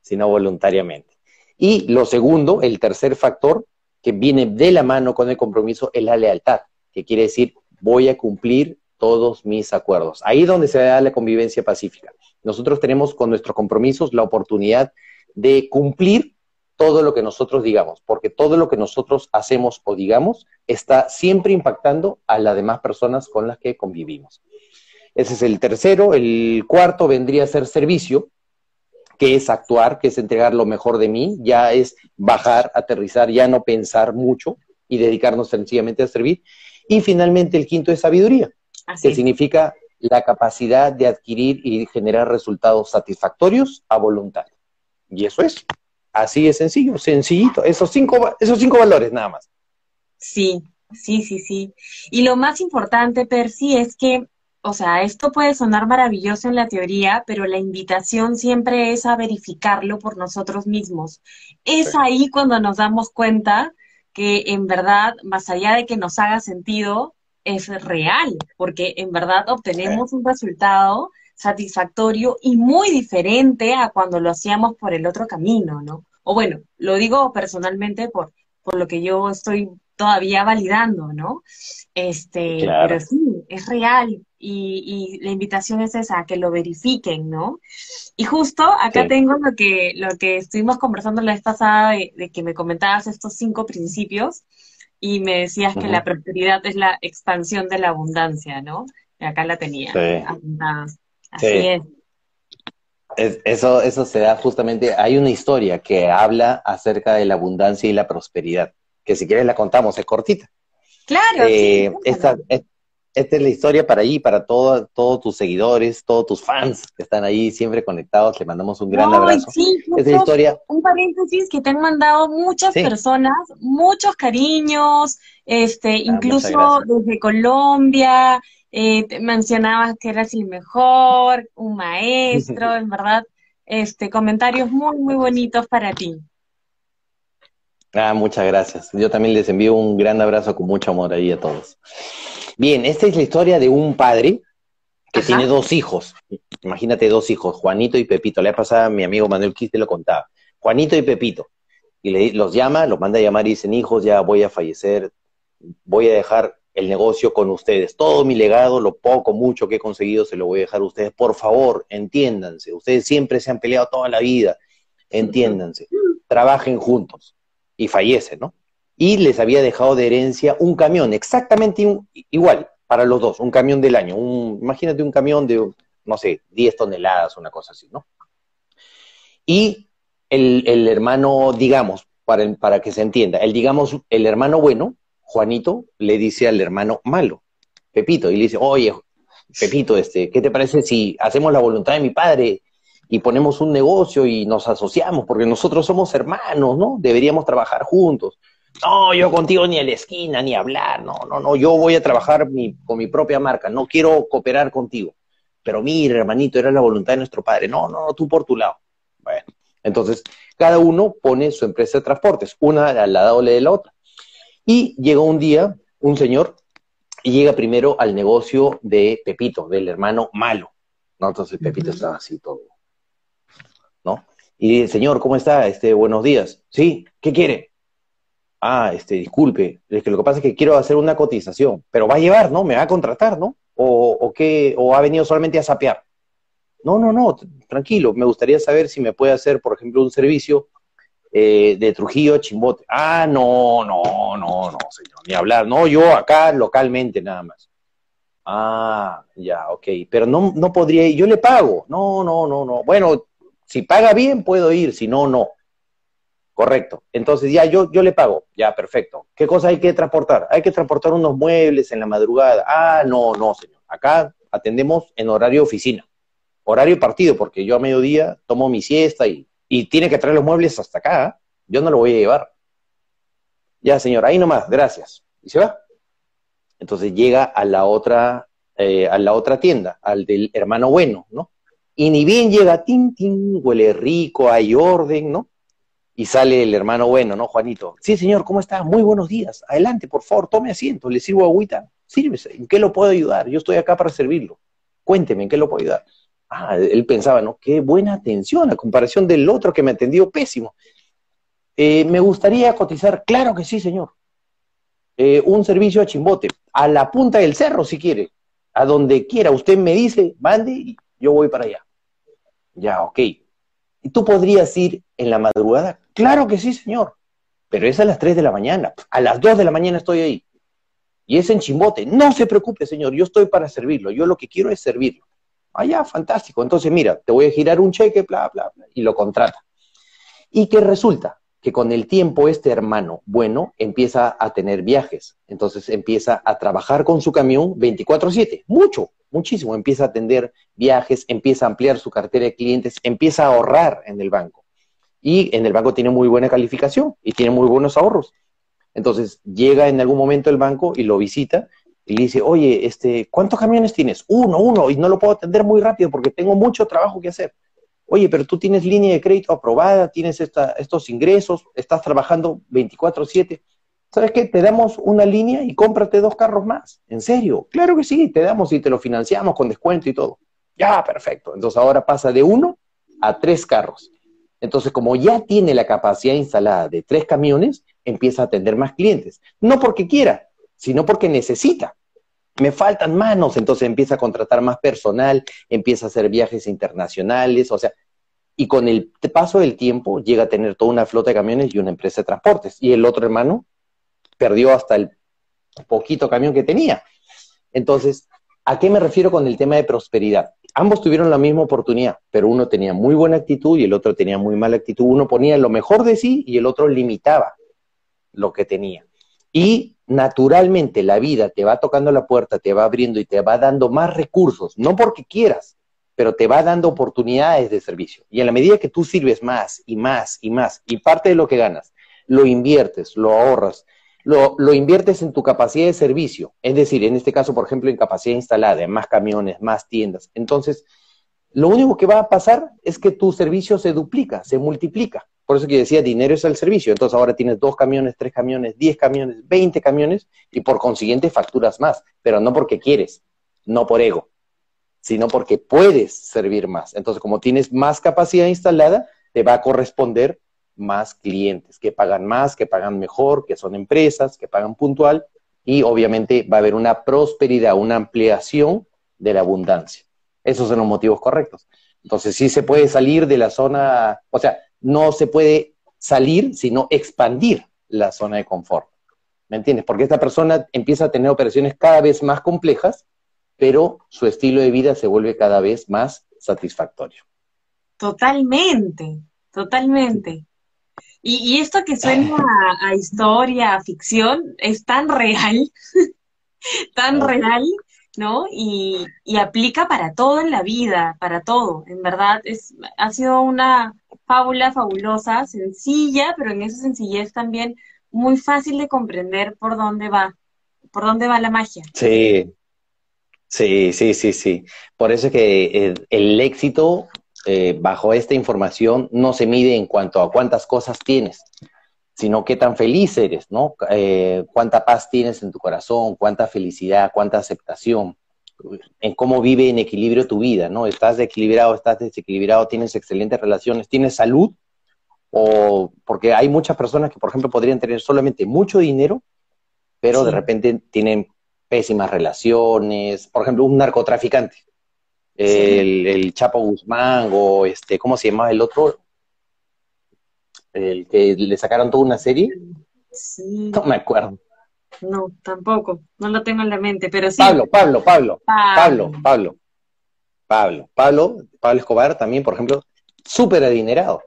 sino voluntariamente. Y lo segundo, el tercer factor que viene de la mano con el compromiso es la lealtad, que quiere decir voy a cumplir todos mis acuerdos. Ahí es donde se da la convivencia pacífica. Nosotros tenemos con nuestros compromisos la oportunidad de cumplir todo lo que nosotros digamos, porque todo lo que nosotros hacemos o digamos está siempre impactando a las demás personas con las que convivimos. Ese es el tercero. El cuarto vendría a ser servicio, que es actuar, que es entregar lo mejor de mí, ya es bajar, aterrizar, ya no pensar mucho y dedicarnos sencillamente a servir. Y finalmente el quinto es sabiduría, que significa la capacidad de adquirir y generar resultados satisfactorios a voluntad. Y eso es, así es sencillo, sencillito, esos cinco, esos cinco valores nada más. Sí, sí, sí, sí. Y lo más importante, Percy, es que o sea, esto puede sonar maravilloso en la teoría, pero la invitación siempre es a verificarlo por nosotros mismos. Es ahí cuando nos damos cuenta que en verdad, más allá de que nos haga sentido, es real, porque en verdad obtenemos un resultado satisfactorio y muy diferente a cuando lo hacíamos por el otro camino, ¿no? O bueno, lo digo personalmente por, por lo que yo estoy todavía validando, ¿no? Este, pero sí, es real y, la invitación es esa, que lo verifiquen, ¿no? Y justo acá tengo lo que, lo que estuvimos conversando la vez pasada de, que me comentabas estos cinco principios y me decías que la prosperidad es la expansión de la abundancia, ¿no? Y acá la tenía Así es. Eso, eso se da justamente, hay una historia que habla acerca de la abundancia y la prosperidad, que si quieres la contamos, es cortita. Claro. Eh, esta, esta es la historia para allí, para todos tus seguidores, todos tus fans que están ahí siempre conectados. Le mandamos un gran abrazo. Sí, Esta historia. Un paréntesis que te han mandado muchas personas, muchos cariños, este, ah, incluso desde Colombia. Eh, mencionabas que eras el mejor, un maestro, en verdad, este, comentarios muy, muy bonitos para ti. Ah, muchas gracias. Yo también les envío un gran abrazo con mucho amor ahí a todos. Bien, esta es la historia de un padre que tiene dos hijos. Imagínate dos hijos, Juanito y Pepito. Le ha pasado a mi amigo Manuel Quiste lo contaba. Juanito y Pepito. Y le, los llama, los manda a llamar y dicen, hijos, ya voy a fallecer, voy a dejar el negocio con ustedes. Todo mi legado, lo poco, mucho que he conseguido, se lo voy a dejar a ustedes. Por favor, entiéndanse. Ustedes siempre se han peleado toda la vida. Entiéndanse. Trabajen juntos. Y fallecen, ¿no? y les había dejado de herencia un camión, exactamente igual para los dos, un camión del año. Imagínate un camión de, no sé, 10 toneladas, una cosa así, ¿no? Y el, hermano, digamos, para, para que se entienda, el, digamos, el hermano bueno, Juanito, le dice al hermano malo, Pepito, y le dice, oye, Pepito, este, ¿qué te parece si hacemos la voluntad de mi padre y ponemos un negocio y nos asociamos? Porque nosotros somos hermanos, ¿no? Deberíamos trabajar juntos no, yo contigo ni a la esquina, ni hablar, no, no, no, yo voy a trabajar con mi propia marca, no quiero cooperar contigo. Pero mira, hermanito, era la voluntad de nuestro padre. No, no, tú por tu lado. Bueno, entonces cada uno pone su empresa de transportes, una al lado de la otra. Y llegó un día un señor y llega primero al negocio de Pepito, del hermano malo. ¿no? Entonces Pepito estaba así todo, ¿no? Y dice, señor, ¿cómo está? Este, buenos días. Sí, ¿qué quiere? ah, este, disculpe, es que lo que pasa es que quiero hacer una cotización, pero va a llevar, ¿no? Me va a contratar, ¿no? O, o qué, o ha venido solamente a sapear. No, no, no, tranquilo, me gustaría saber si me puede hacer, por ejemplo, un servicio eh, de Trujillo Chimbote. Ah, no, no, no, no, señor, ni hablar, no, yo acá localmente nada más. Ah, ya, ok, pero no, no podría ir, yo le pago. No, no, no, no. Bueno, si paga bien puedo ir, si no, no. Correcto. Entonces ya yo, yo le pago. Ya, perfecto. ¿Qué cosa hay que transportar? Hay que transportar unos muebles en la madrugada. Ah, no, no, señor. Acá atendemos en horario oficina. Horario partido, porque yo a mediodía tomo mi siesta y, tiene que traer los muebles hasta acá. Yo no lo voy a llevar. Ya, señor, ahí nomás, gracias. Y se va. Entonces llega a la otra, eh, a la otra tienda, al del hermano bueno, ¿no? Y ni bien llega, tin, tin, huele rico, hay orden, ¿no? Y sale el hermano bueno, ¿no, Juanito? Sí, señor, ¿cómo está? Muy buenos días. Adelante, por favor, tome asiento. ¿Le sirvo agüita? Sírvese. ¿En qué lo puedo ayudar? Yo estoy acá para servirlo. Cuénteme, ¿en qué lo puedo ayudar? Ah, él pensaba, ¿no? Qué buena atención a comparación del otro que me atendió pésimo. Eh, me gustaría cotizar, claro que sí, señor. Eh, un servicio a Chimbote, a la punta del cerro si quiere, a donde quiera. Usted me dice, mande y yo voy para allá. Ya, ok. ¿Y tú podrías ir en la madrugada? Claro que sí, señor. Pero es a las 3 de la mañana. A las 2 de la mañana estoy ahí. Y es en Chimbote. No se preocupe, señor. Yo estoy para servirlo. Yo lo que quiero es servirlo. Ya, fantástico. Entonces, mira, te voy a girar un cheque, bla, bla, bla. Y lo contrata. ¿Y qué resulta? Que con el tiempo este hermano bueno empieza a tener viajes. Entonces empieza a trabajar con su camión 24/7. Mucho, muchísimo. Empieza a atender viajes, empieza a ampliar su cartera de clientes, empieza a ahorrar en el banco. Y en el banco tiene muy buena calificación y tiene muy buenos ahorros. Entonces llega en algún momento el banco y lo visita y le dice, oye, este, ¿cuántos camiones tienes? Uno, uno, y no lo puedo atender muy rápido porque tengo mucho trabajo que hacer. Oye, pero tú tienes línea de crédito aprobada, tienes estos ingresos, estás trabajando 24/7. ¿Sabes qué? Te damos una línea y cómprate dos carros más. ¿En serio? Claro que sí, te damos y te lo financiamos con descuento y todo. Ya, perfecto. Entonces ahora pasa de uno a tres carros. Entonces, como ya tiene la capacidad instalada de tres camiones, empieza a atender más clientes. No porque quiera, sino porque necesita. Me faltan manos, entonces empieza a contratar más personal, empieza a hacer viajes internacionales, o sea, y con el paso del tiempo llega a tener toda una flota de camiones y una empresa de transportes. Y el otro hermano perdió hasta el poquito camión que tenía. Entonces, ¿a qué me refiero con el tema de prosperidad? Ambos tuvieron la misma oportunidad, pero uno tenía muy buena actitud y el otro tenía muy mala actitud. Uno ponía lo mejor de sí y el otro limitaba lo que tenía. Y naturalmente la vida te va tocando la puerta, te va abriendo y te va dando más recursos, no porque quieras, pero te va dando oportunidades de servicio. Y en la medida que tú sirves más y más y más, y parte de lo que ganas, lo inviertes, lo ahorras, lo, inviertes en tu capacidad de servicio, es decir, en este caso, por ejemplo, en capacidad instalada, en más camiones, más tiendas. Entonces, lo único que va a pasar es que tu servicio se duplica, se multiplica. Por eso que decía, dinero es el servicio. Entonces ahora tienes dos camiones, tres camiones, diez camiones, veinte camiones y por consiguiente facturas más, pero no porque quieres, no por ego, sino porque puedes servir más. Entonces, como tienes más capacidad instalada, te va a corresponder más clientes, que pagan más, que pagan mejor, que son empresas, que pagan puntual y obviamente va a haber una prosperidad, una ampliación de la abundancia. Esos son los motivos correctos. Entonces sí se puede salir de la zona, o sea, no se puede salir, sino expandir la zona de confort. ¿Me entiendes? Porque esta persona empieza a tener operaciones cada vez más complejas, pero su estilo de vida se vuelve cada vez más satisfactorio. Totalmente, totalmente. Y, esto que suena a, historia, a ficción, es tan real, tan real, ¿no? Y, aplica para todo en la vida, para todo. En verdad, es, ha sido una fábula fabulosa, sencilla, pero en esa sencillez también muy fácil de comprender por dónde va, por dónde va la magia. Sí, sí, sí, sí, sí. Por eso es que el éxito eh, bajo esta información no se mide en cuanto a cuántas cosas tienes, sino qué tan feliz eres, ¿no? Eh, cuánta paz tienes en tu corazón, cuánta felicidad, cuánta aceptación, en cómo vive en equilibrio tu vida, ¿no? Estás equilibrado, estás desequilibrado, tienes excelentes relaciones, tienes salud, o porque hay muchas personas que, por ejemplo, podrían tener solamente mucho dinero, pero de repente tienen pésimas relaciones, por ejemplo, un narcotraficante el, Chapo Guzmán o este, ¿cómo se llamaba el otro? El que le sacaron toda una serie. Sí. No me acuerdo. No, tampoco, no lo tengo en la mente, pero sí. Pablo, Pablo, Pablo, Pablo, Pablo, Pablo, Pablo, Pablo Escobar también, por ejemplo, súper adinerado,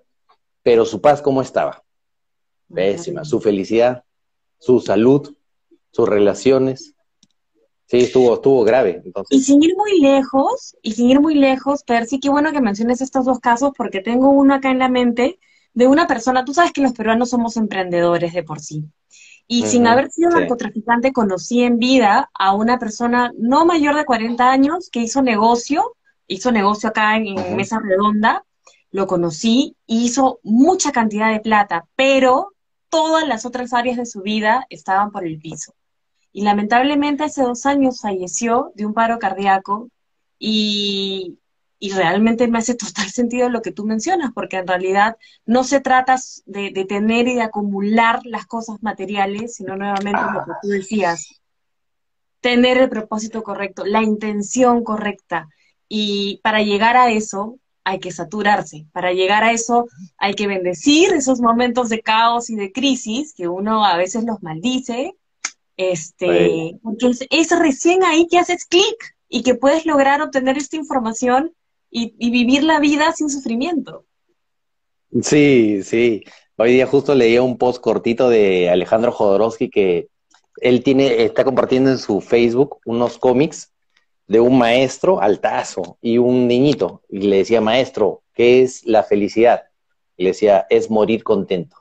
pero su paz, ¿cómo estaba? Pésima, su felicidad, su salud, sus relaciones, Sí, estuvo, estuvo grave. Entonces. Y sin ir muy lejos, y sin ir muy lejos, Percy, qué bueno que menciones estos dos casos porque tengo uno acá en la mente de una persona, tú sabes que los peruanos somos emprendedores de por sí. Y sin haber sido narcotraficante, conocí en vida a una persona no mayor de 40 años que hizo negocio, hizo negocio acá en, Mesa Redonda, lo conocí, hizo mucha cantidad de plata, pero todas las otras áreas de su vida estaban por el piso. Y lamentablemente hace dos años falleció de un paro cardíaco y, y realmente me hace total sentido lo que tú mencionas, porque en realidad no se trata de, de tener y de acumular las cosas materiales, sino nuevamente lo que tú decías, tener el propósito correcto, la intención correcta. Y para llegar a eso hay que saturarse, para llegar a eso hay que bendecir esos momentos de caos y de crisis que uno a veces los maldice, este, porque es recién ahí que haces clic y que puedes lograr obtener esta información y, vivir la vida sin sufrimiento. Sí, sí. Hoy día justo leía un post cortito de Alejandro Jodorowsky que él tiene, está compartiendo en su Facebook unos cómics de un maestro altazo y un niñito. Y le decía, maestro, ¿qué es la felicidad? Y le decía, es morir contento.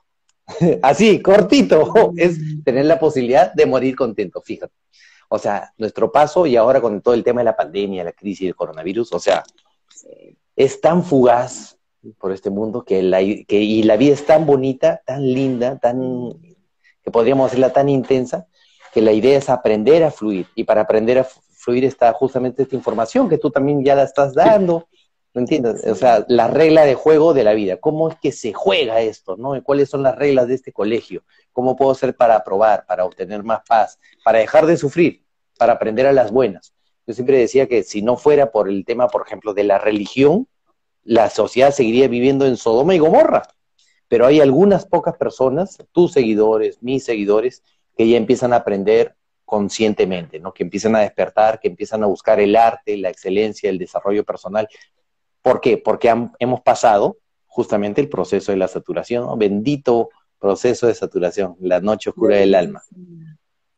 Así, cortito, es tener la posibilidad de morir contento, fíjate. O sea, nuestro paso y ahora con todo el tema de la pandemia, la crisis del coronavirus, o sea, es tan fugaz por este mundo que la, y la vida es tan bonita, tan linda, tan que podríamos hacerla tan intensa, que la idea es aprender a fluir. Y para aprender a fluir está justamente esta información que tú también ya la estás dando. ¿No entiendes? O sea, la regla de juego de la vida. ¿Cómo es que se juega esto? ¿no? ¿Cuáles son las reglas de este colegio? ¿Cómo puedo hacer para aprobar, para obtener más paz, para dejar de sufrir, para aprender a las buenas? Yo siempre decía que si no fuera por el tema, por ejemplo, de la religión, la sociedad seguiría viviendo en Sodoma y Gomorra. Pero hay algunas pocas personas, tus seguidores, mis seguidores, que ya empiezan a aprender conscientemente, ¿no? Que empiezan a despertar, que empiezan a buscar el arte, la excelencia, el desarrollo personal. ¿Por qué? Porque hemos pasado justamente el proceso de la saturación, Bendito proceso de saturación, la noche oscura del alma.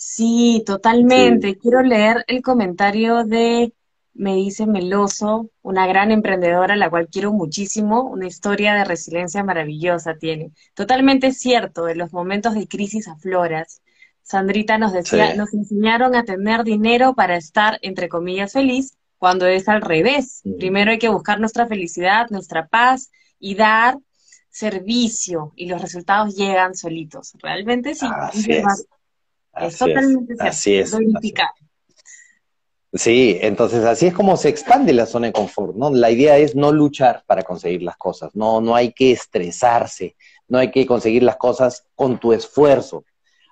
Sí, totalmente. Quiero leer el comentario de, me dice Meloso, una gran emprendedora, la cual quiero muchísimo, una historia de resiliencia maravillosa tiene. Totalmente cierto, de los momentos de crisis afloras. Sandrita nos decía, nos enseñaron a tener dinero para estar, entre comillas, feliz, cuando es al revés. Primero hay que buscar nuestra felicidad, nuestra paz y dar servicio y los resultados llegan solitos. Realmente sí. Es totalmente así es. Sí, entonces así es como se expande la zona de confort, ¿no? La idea es no luchar para conseguir las cosas, no, no hay que estresarse, no hay que conseguir las cosas con tu esfuerzo.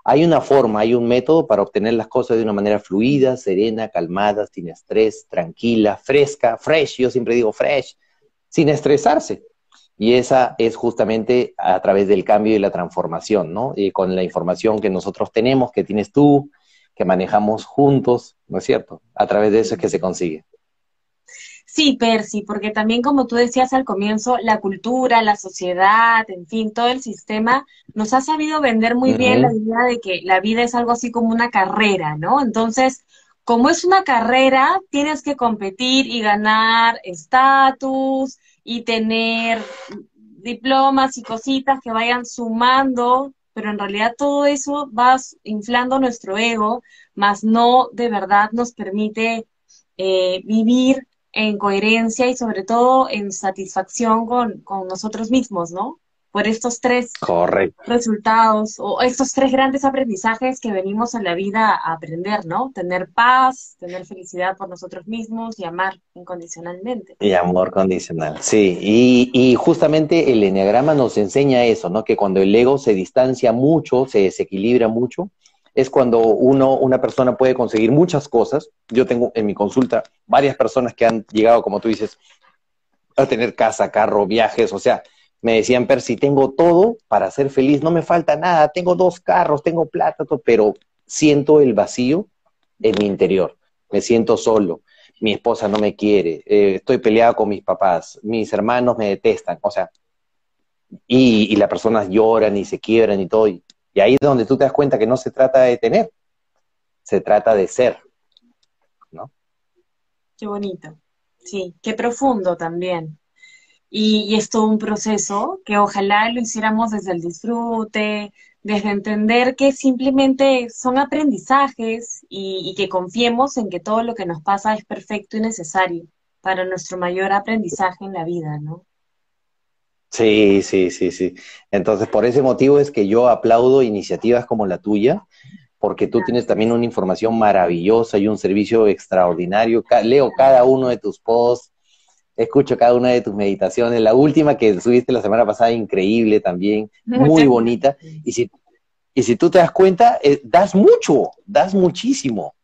Hay una forma, hay un método para obtener las cosas de una manera fluida, serena, calmada, sin estrés, tranquila, fresca, fresh, yo siempre digo fresh, sin estresarse. Y esa es justamente a través del cambio y la transformación, ¿no? Y con la información que nosotros tenemos, que tienes tú, que manejamos juntos, ¿no es cierto? A través de eso es que se consigue. Sí, Percy, porque también como tú decías al comienzo, la cultura, la sociedad, en fin, todo el sistema nos ha sabido vender muy bien la idea de que la vida es algo así como una carrera, ¿no? Entonces, como es una carrera, tienes que competir y ganar estatus, y tener diplomas y cositas que vayan sumando, pero en realidad todo eso va inflando nuestro ego, más no de verdad nos permite eh, vivir en coherencia y sobre todo en satisfacción con, con nosotros mismos, ¿no? Por estos tres resultados o estos tres grandes aprendizajes que venimos en la vida a aprender, ¿no? Tener paz, tener felicidad por nosotros mismos y amar incondicionalmente. Y amor condicional, sí. Y, y justamente el enneagrama nos enseña eso, ¿no? Que cuando el ego se distancia mucho, se desequilibra mucho, es cuando uno, una persona puede conseguir muchas cosas. Yo tengo en mi consulta varias personas que han llegado, como tú dices, a tener casa, carro, viajes, o sea, me decían, Percy, tengo todo para ser feliz, no me falta nada, tengo dos carros, tengo plata, pero siento el vacío en mi interior, me siento solo, mi esposa no me quiere, eh, estoy peleado con mis papás, mis hermanos me detestan, o sea, y, las personas lloran y se quiebran y todo, y, y ahí es donde tú te das cuenta que no se trata de tener, se trata de ser, ¿no? Qué bonito, sí, qué profundo también. Y, es todo un proceso que ojalá lo hiciéramos desde el disfrute, desde entender que simplemente son aprendizajes y, que confiemos en que todo lo que nos pasa es perfecto y necesario para nuestro mayor aprendizaje en la vida, ¿no? Sí, sí, sí, sí. Entonces, por ese motivo es que yo aplaudo iniciativas como la tuya, porque tú tienes también una información maravillosa y un servicio extraordinario. Leo cada uno de tus posts, escucho cada una de tus meditaciones. La última que subiste la semana pasada, increíble también, muy bonita. Y si, y si tú te das cuenta, eh, das mucho, das muchísimo.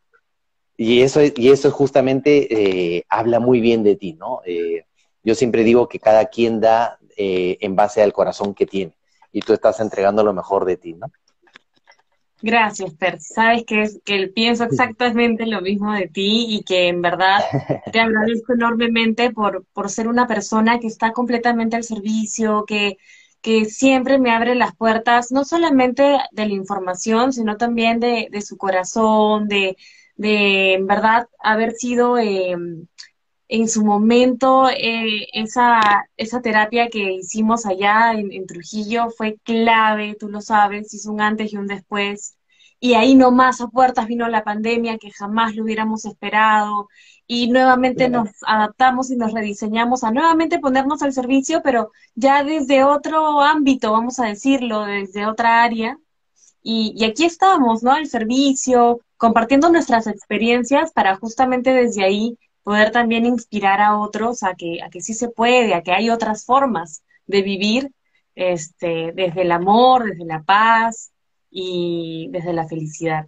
Y eso, y eso justamente eh, habla muy bien de ti, ¿no? Eh, yo siempre digo que cada quien da en base al corazón que tiene. Y tú estás entregando lo mejor de ti, ¿no? Gracias, Per. Sabes que, que pienso exactamente lo mismo de ti y que en verdad te agradezco enormemente por, por ser una persona que está completamente al servicio, que, que siempre me abre las puertas, no solamente de la información, sino también de, de su corazón, de, de en verdad haber sido eh, en su momento eh, esa, esa terapia que hicimos allá en, Trujillo fue clave, tú lo sabes, hizo un antes y un después. Y ahí nomás a puertas vino la pandemia que jamás lo hubiéramos esperado y nuevamente nos adaptamos y nos rediseñamos a nuevamente ponernos al servicio, pero ya desde otro ámbito, vamos a decirlo, desde otra área. Y, y aquí estamos, ¿no? Al servicio, compartiendo nuestras experiencias para justamente desde ahí poder también inspirar a otros a que, a que sí se puede, a que hay otras formas de vivir este, desde el amor, desde la paz y desde la felicidad.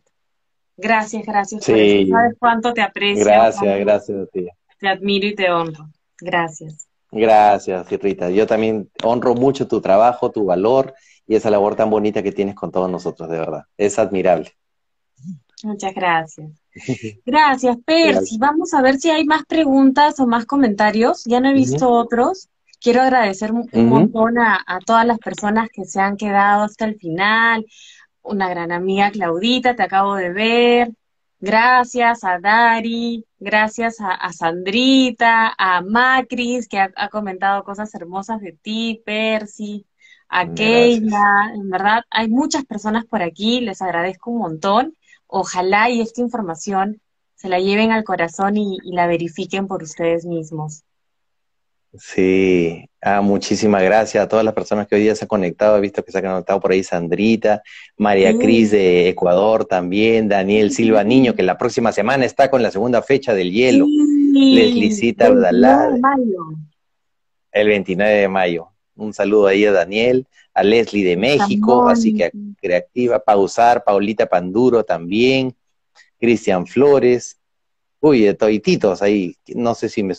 Gracias, gracias por eso. Sabes cuánto te aprecio. Gracias, gracias tía. Te admiro y te honro. Gracias. Gracias, Rita. Yo también honro mucho tu trabajo, tu valor y esa labor tan bonita que tienes con todos nosotros, de verdad. Es admirable. Muchas gracias. Gracias, Percy. Vamos a ver si hay más preguntas o más comentarios. Ya no he visto otros. Quiero agradecer un, montón a, todas las personas que se han quedado hasta el final. Una gran amiga, Claudita, te acabo de ver. Gracias a Dari, gracias a, Sandrita, a Macris, que ha, comentado cosas hermosas de ti, Percy, a Keila. En verdad, hay muchas personas por aquí, les agradezco un montón ojalá y esta información se la lleven al corazón y, la verifiquen por ustedes mismos. Sí, ah, muchísimas gracias a todas las personas que hoy día se han conectado. He visto que se ha conectado por ahí Sandrita, María Cris de Ecuador también, Daniel Silva Niño, que la próxima semana está con la segunda fecha del hielo. Leslicita Abdalá. El 29 de mayo. Un saludo ahí a Daniel, a Leslie de México, así que creativa, Pausar, Paulita Panduro también, Cristian Flores, uy, de toititos ahí, no sé si me,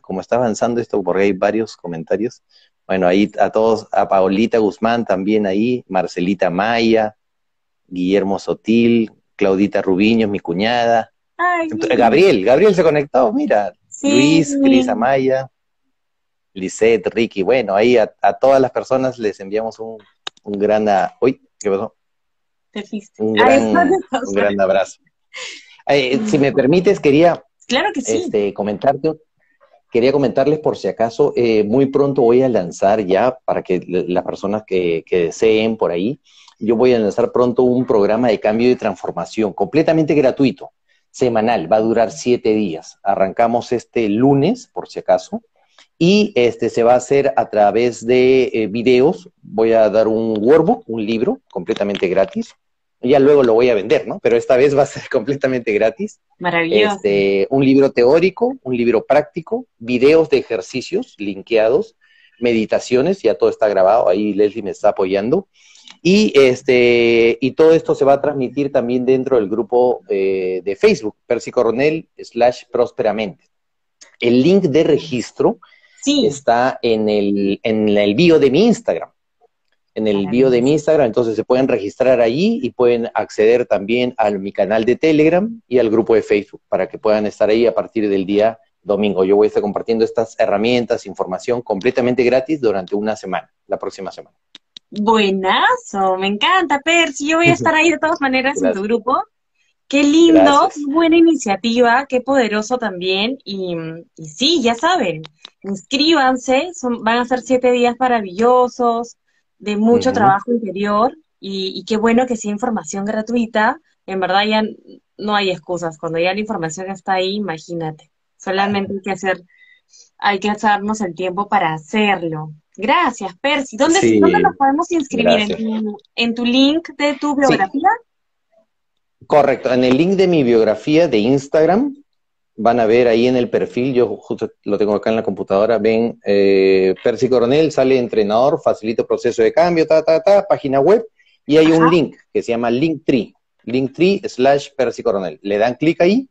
como está avanzando esto, porque hay varios comentarios, bueno, ahí a todos, a Paulita Guzmán también ahí, Marcelita Maya, Guillermo Sotil, Claudita Rubiño, mi cuñada, Gabriel, Gabriel se conectó, mira, Luis, Cris Amaya, Lisette, Ricky, bueno, ahí a, todas las personas les enviamos un, gran... uy, ¿qué pasó? Un gran, abrazo. Eh, si me permites, quería claro que sí. este, comentarte, quería comentarles por si acaso, eh, muy pronto voy a lanzar ya, para que las personas que, que deseen por ahí, yo voy a lanzar pronto un programa de cambio y transformación completamente gratuito, semanal, va a durar siete días. Arrancamos este lunes, por si acaso, y este se va a hacer a través de eh, videos. Voy a dar un workbook, un libro completamente gratis. Ya luego lo voy a vender, ¿no? Pero esta vez va a ser completamente gratis. Maravilloso. Este, un libro teórico, un libro práctico, videos de ejercicios linkeados, meditaciones, ya todo está grabado, ahí Leslie me está apoyando. Y, este, y todo esto se va a transmitir también dentro del grupo eh, de Facebook, Percy Coronel slash Prosperamente. El link de registro está en el, en el bio de mi Instagram. En el bio de mi Instagram, entonces se pueden registrar allí y pueden acceder también a mi canal de Telegram y al grupo de Facebook para que puedan estar ahí a partir del día domingo. Yo voy a estar compartiendo estas herramientas, información completamente gratis durante una semana, la próxima semana. Buenazo, me encanta, Percy. Yo voy a estar ahí de todas maneras en tu grupo Qué lindo, qué buena iniciativa, qué poderoso también. Y, sí, ya saben, inscríbanse, son, van a ser siete días maravillosos, de mucho trabajo interior, y, qué bueno que sea información gratuita. En verdad ya no hay excusas, cuando ya la información está ahí, imagínate. Solamente hay que hacer, hay que hacernos el tiempo para hacerlo. Gracias, Percy. ¿Dónde, ¿dónde nos podemos inscribir? ¿En tu, ¿En tu, link de tu biografía? Correcto, en el link de mi biografía de Instagram van a ver ahí en el perfil, yo justo lo tengo acá en la computadora, ven eh, Percy Coronel, sale entrenador, facilita proceso de cambio, ta, ta, ta, página web, y hay un link que se llama Linktree, Linktree slash Percy Coronel. Le dan clic ahí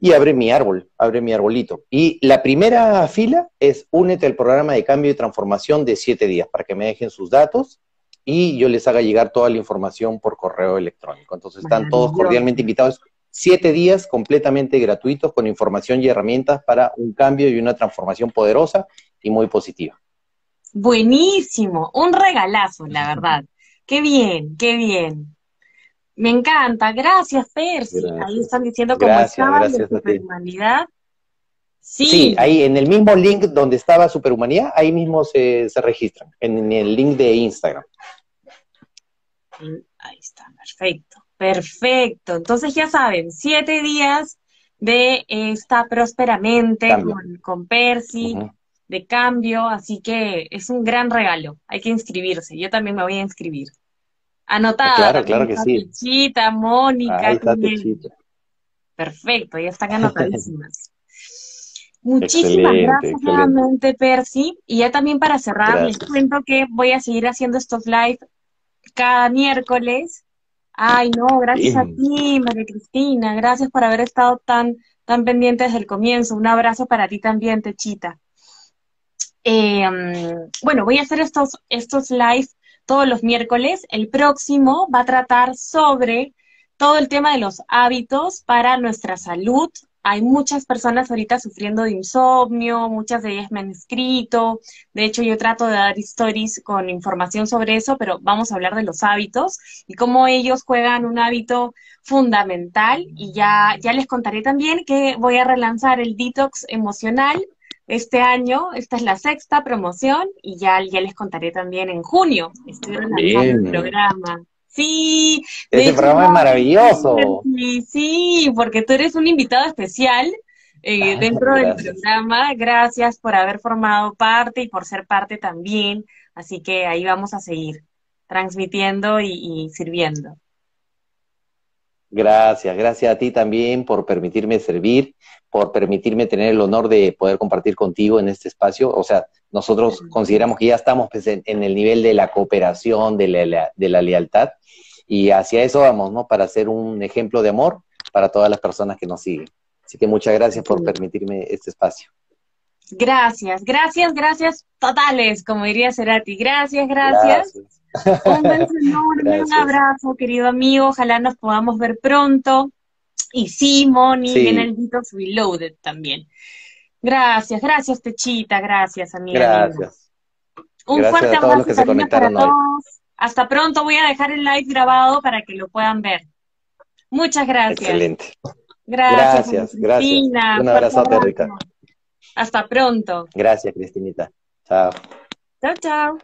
y abre mi árbol, abre mi arbolito. Y la primera fila es únete al programa de cambio y transformación de siete días para que me dejen sus datos y yo les haga llegar toda la información por correo electrónico. Entonces están todos cordialmente invitados. Siete días completamente gratuitos con información y herramientas para un cambio y una transformación poderosa y muy positiva. Buenísimo, un regalazo, la verdad. Qué bien, qué bien. Me encanta, gracias, Percy. Ahí están diciendo cómo estaba la superhumanidad. Sí. sí. ahí en el mismo link donde estaba Superhumanidad, ahí mismo se, se registran, en el link de Instagram. Ahí está, perfecto, perfecto. Entonces ya saben, siete días de esta prósperamente con, con, Percy, de cambio, así que es un gran regalo, hay que inscribirse, yo también me voy a inscribir. Anotada. Claro, claro que sí. Mónica. Perfecto, ya están anotadísimas. Muchísimas gracias nuevamente, Percy. Y ya también para cerrar, les cuento que voy a seguir haciendo estos live cada miércoles. Ay, no, gracias a ti, María Cristina. Gracias por haber estado tan, tan pendiente desde el comienzo. Un abrazo para ti también, Techita. Em, bueno, voy a hacer estos, estos live todos los miércoles. El próximo va a tratar sobre todo el tema de los hábitos para nuestra salud. Hay muchas personas ahorita sufriendo de insomnio, muchas de ellas me han escrito. De hecho, yo trato de dar stories con información sobre eso, pero vamos a hablar de los hábitos y cómo ellos juegan un hábito fundamental. Y ya, ya les contaré también que voy a relanzar el detox emocional este año, esta es la sexta promoción y ya, ya les contaré también en junio. Estoy relanzando el programa. Sí. Este programa es maravilloso. Sí, sí, porque tú eres un invitado especial eh, dentro del programa. Gracias por haber formado parte y por ser parte también. Así que ahí vamos a seguir transmitiendo y sirviendo. Gracias, gracias a ti también por permitirme servir, por permitirme tener el honor de poder compartir contigo en este espacio. O sea, nosotros consideramos que ya estamos pues, en, el nivel de la cooperación, de la, de la lealtad, y hacia eso vamos, ¿no? Para ser un ejemplo de amor para todas las personas que nos siguen. Así que muchas gracias por permitirme este espacio. Gracias, gracias, gracias totales, como diría Cerati. Gracias, gracias. Un beso enorme, un abrazo, querido amigo. Ojalá nos podamos ver pronto. Y sí, Moni, sí. en el Detox Reloaded también. Gracias, gracias, Techita, gracias, amiga. Gracias. Un fuerte abrazo para todos. Hasta pronto, voy a dejar el live grabado para que lo puedan ver. Muchas gracias. Excelente. Gracias, gracias. gracias. Un abrazote, Rica. Hasta pronto. Gracias, Cristinita. Chao. Chao, chao.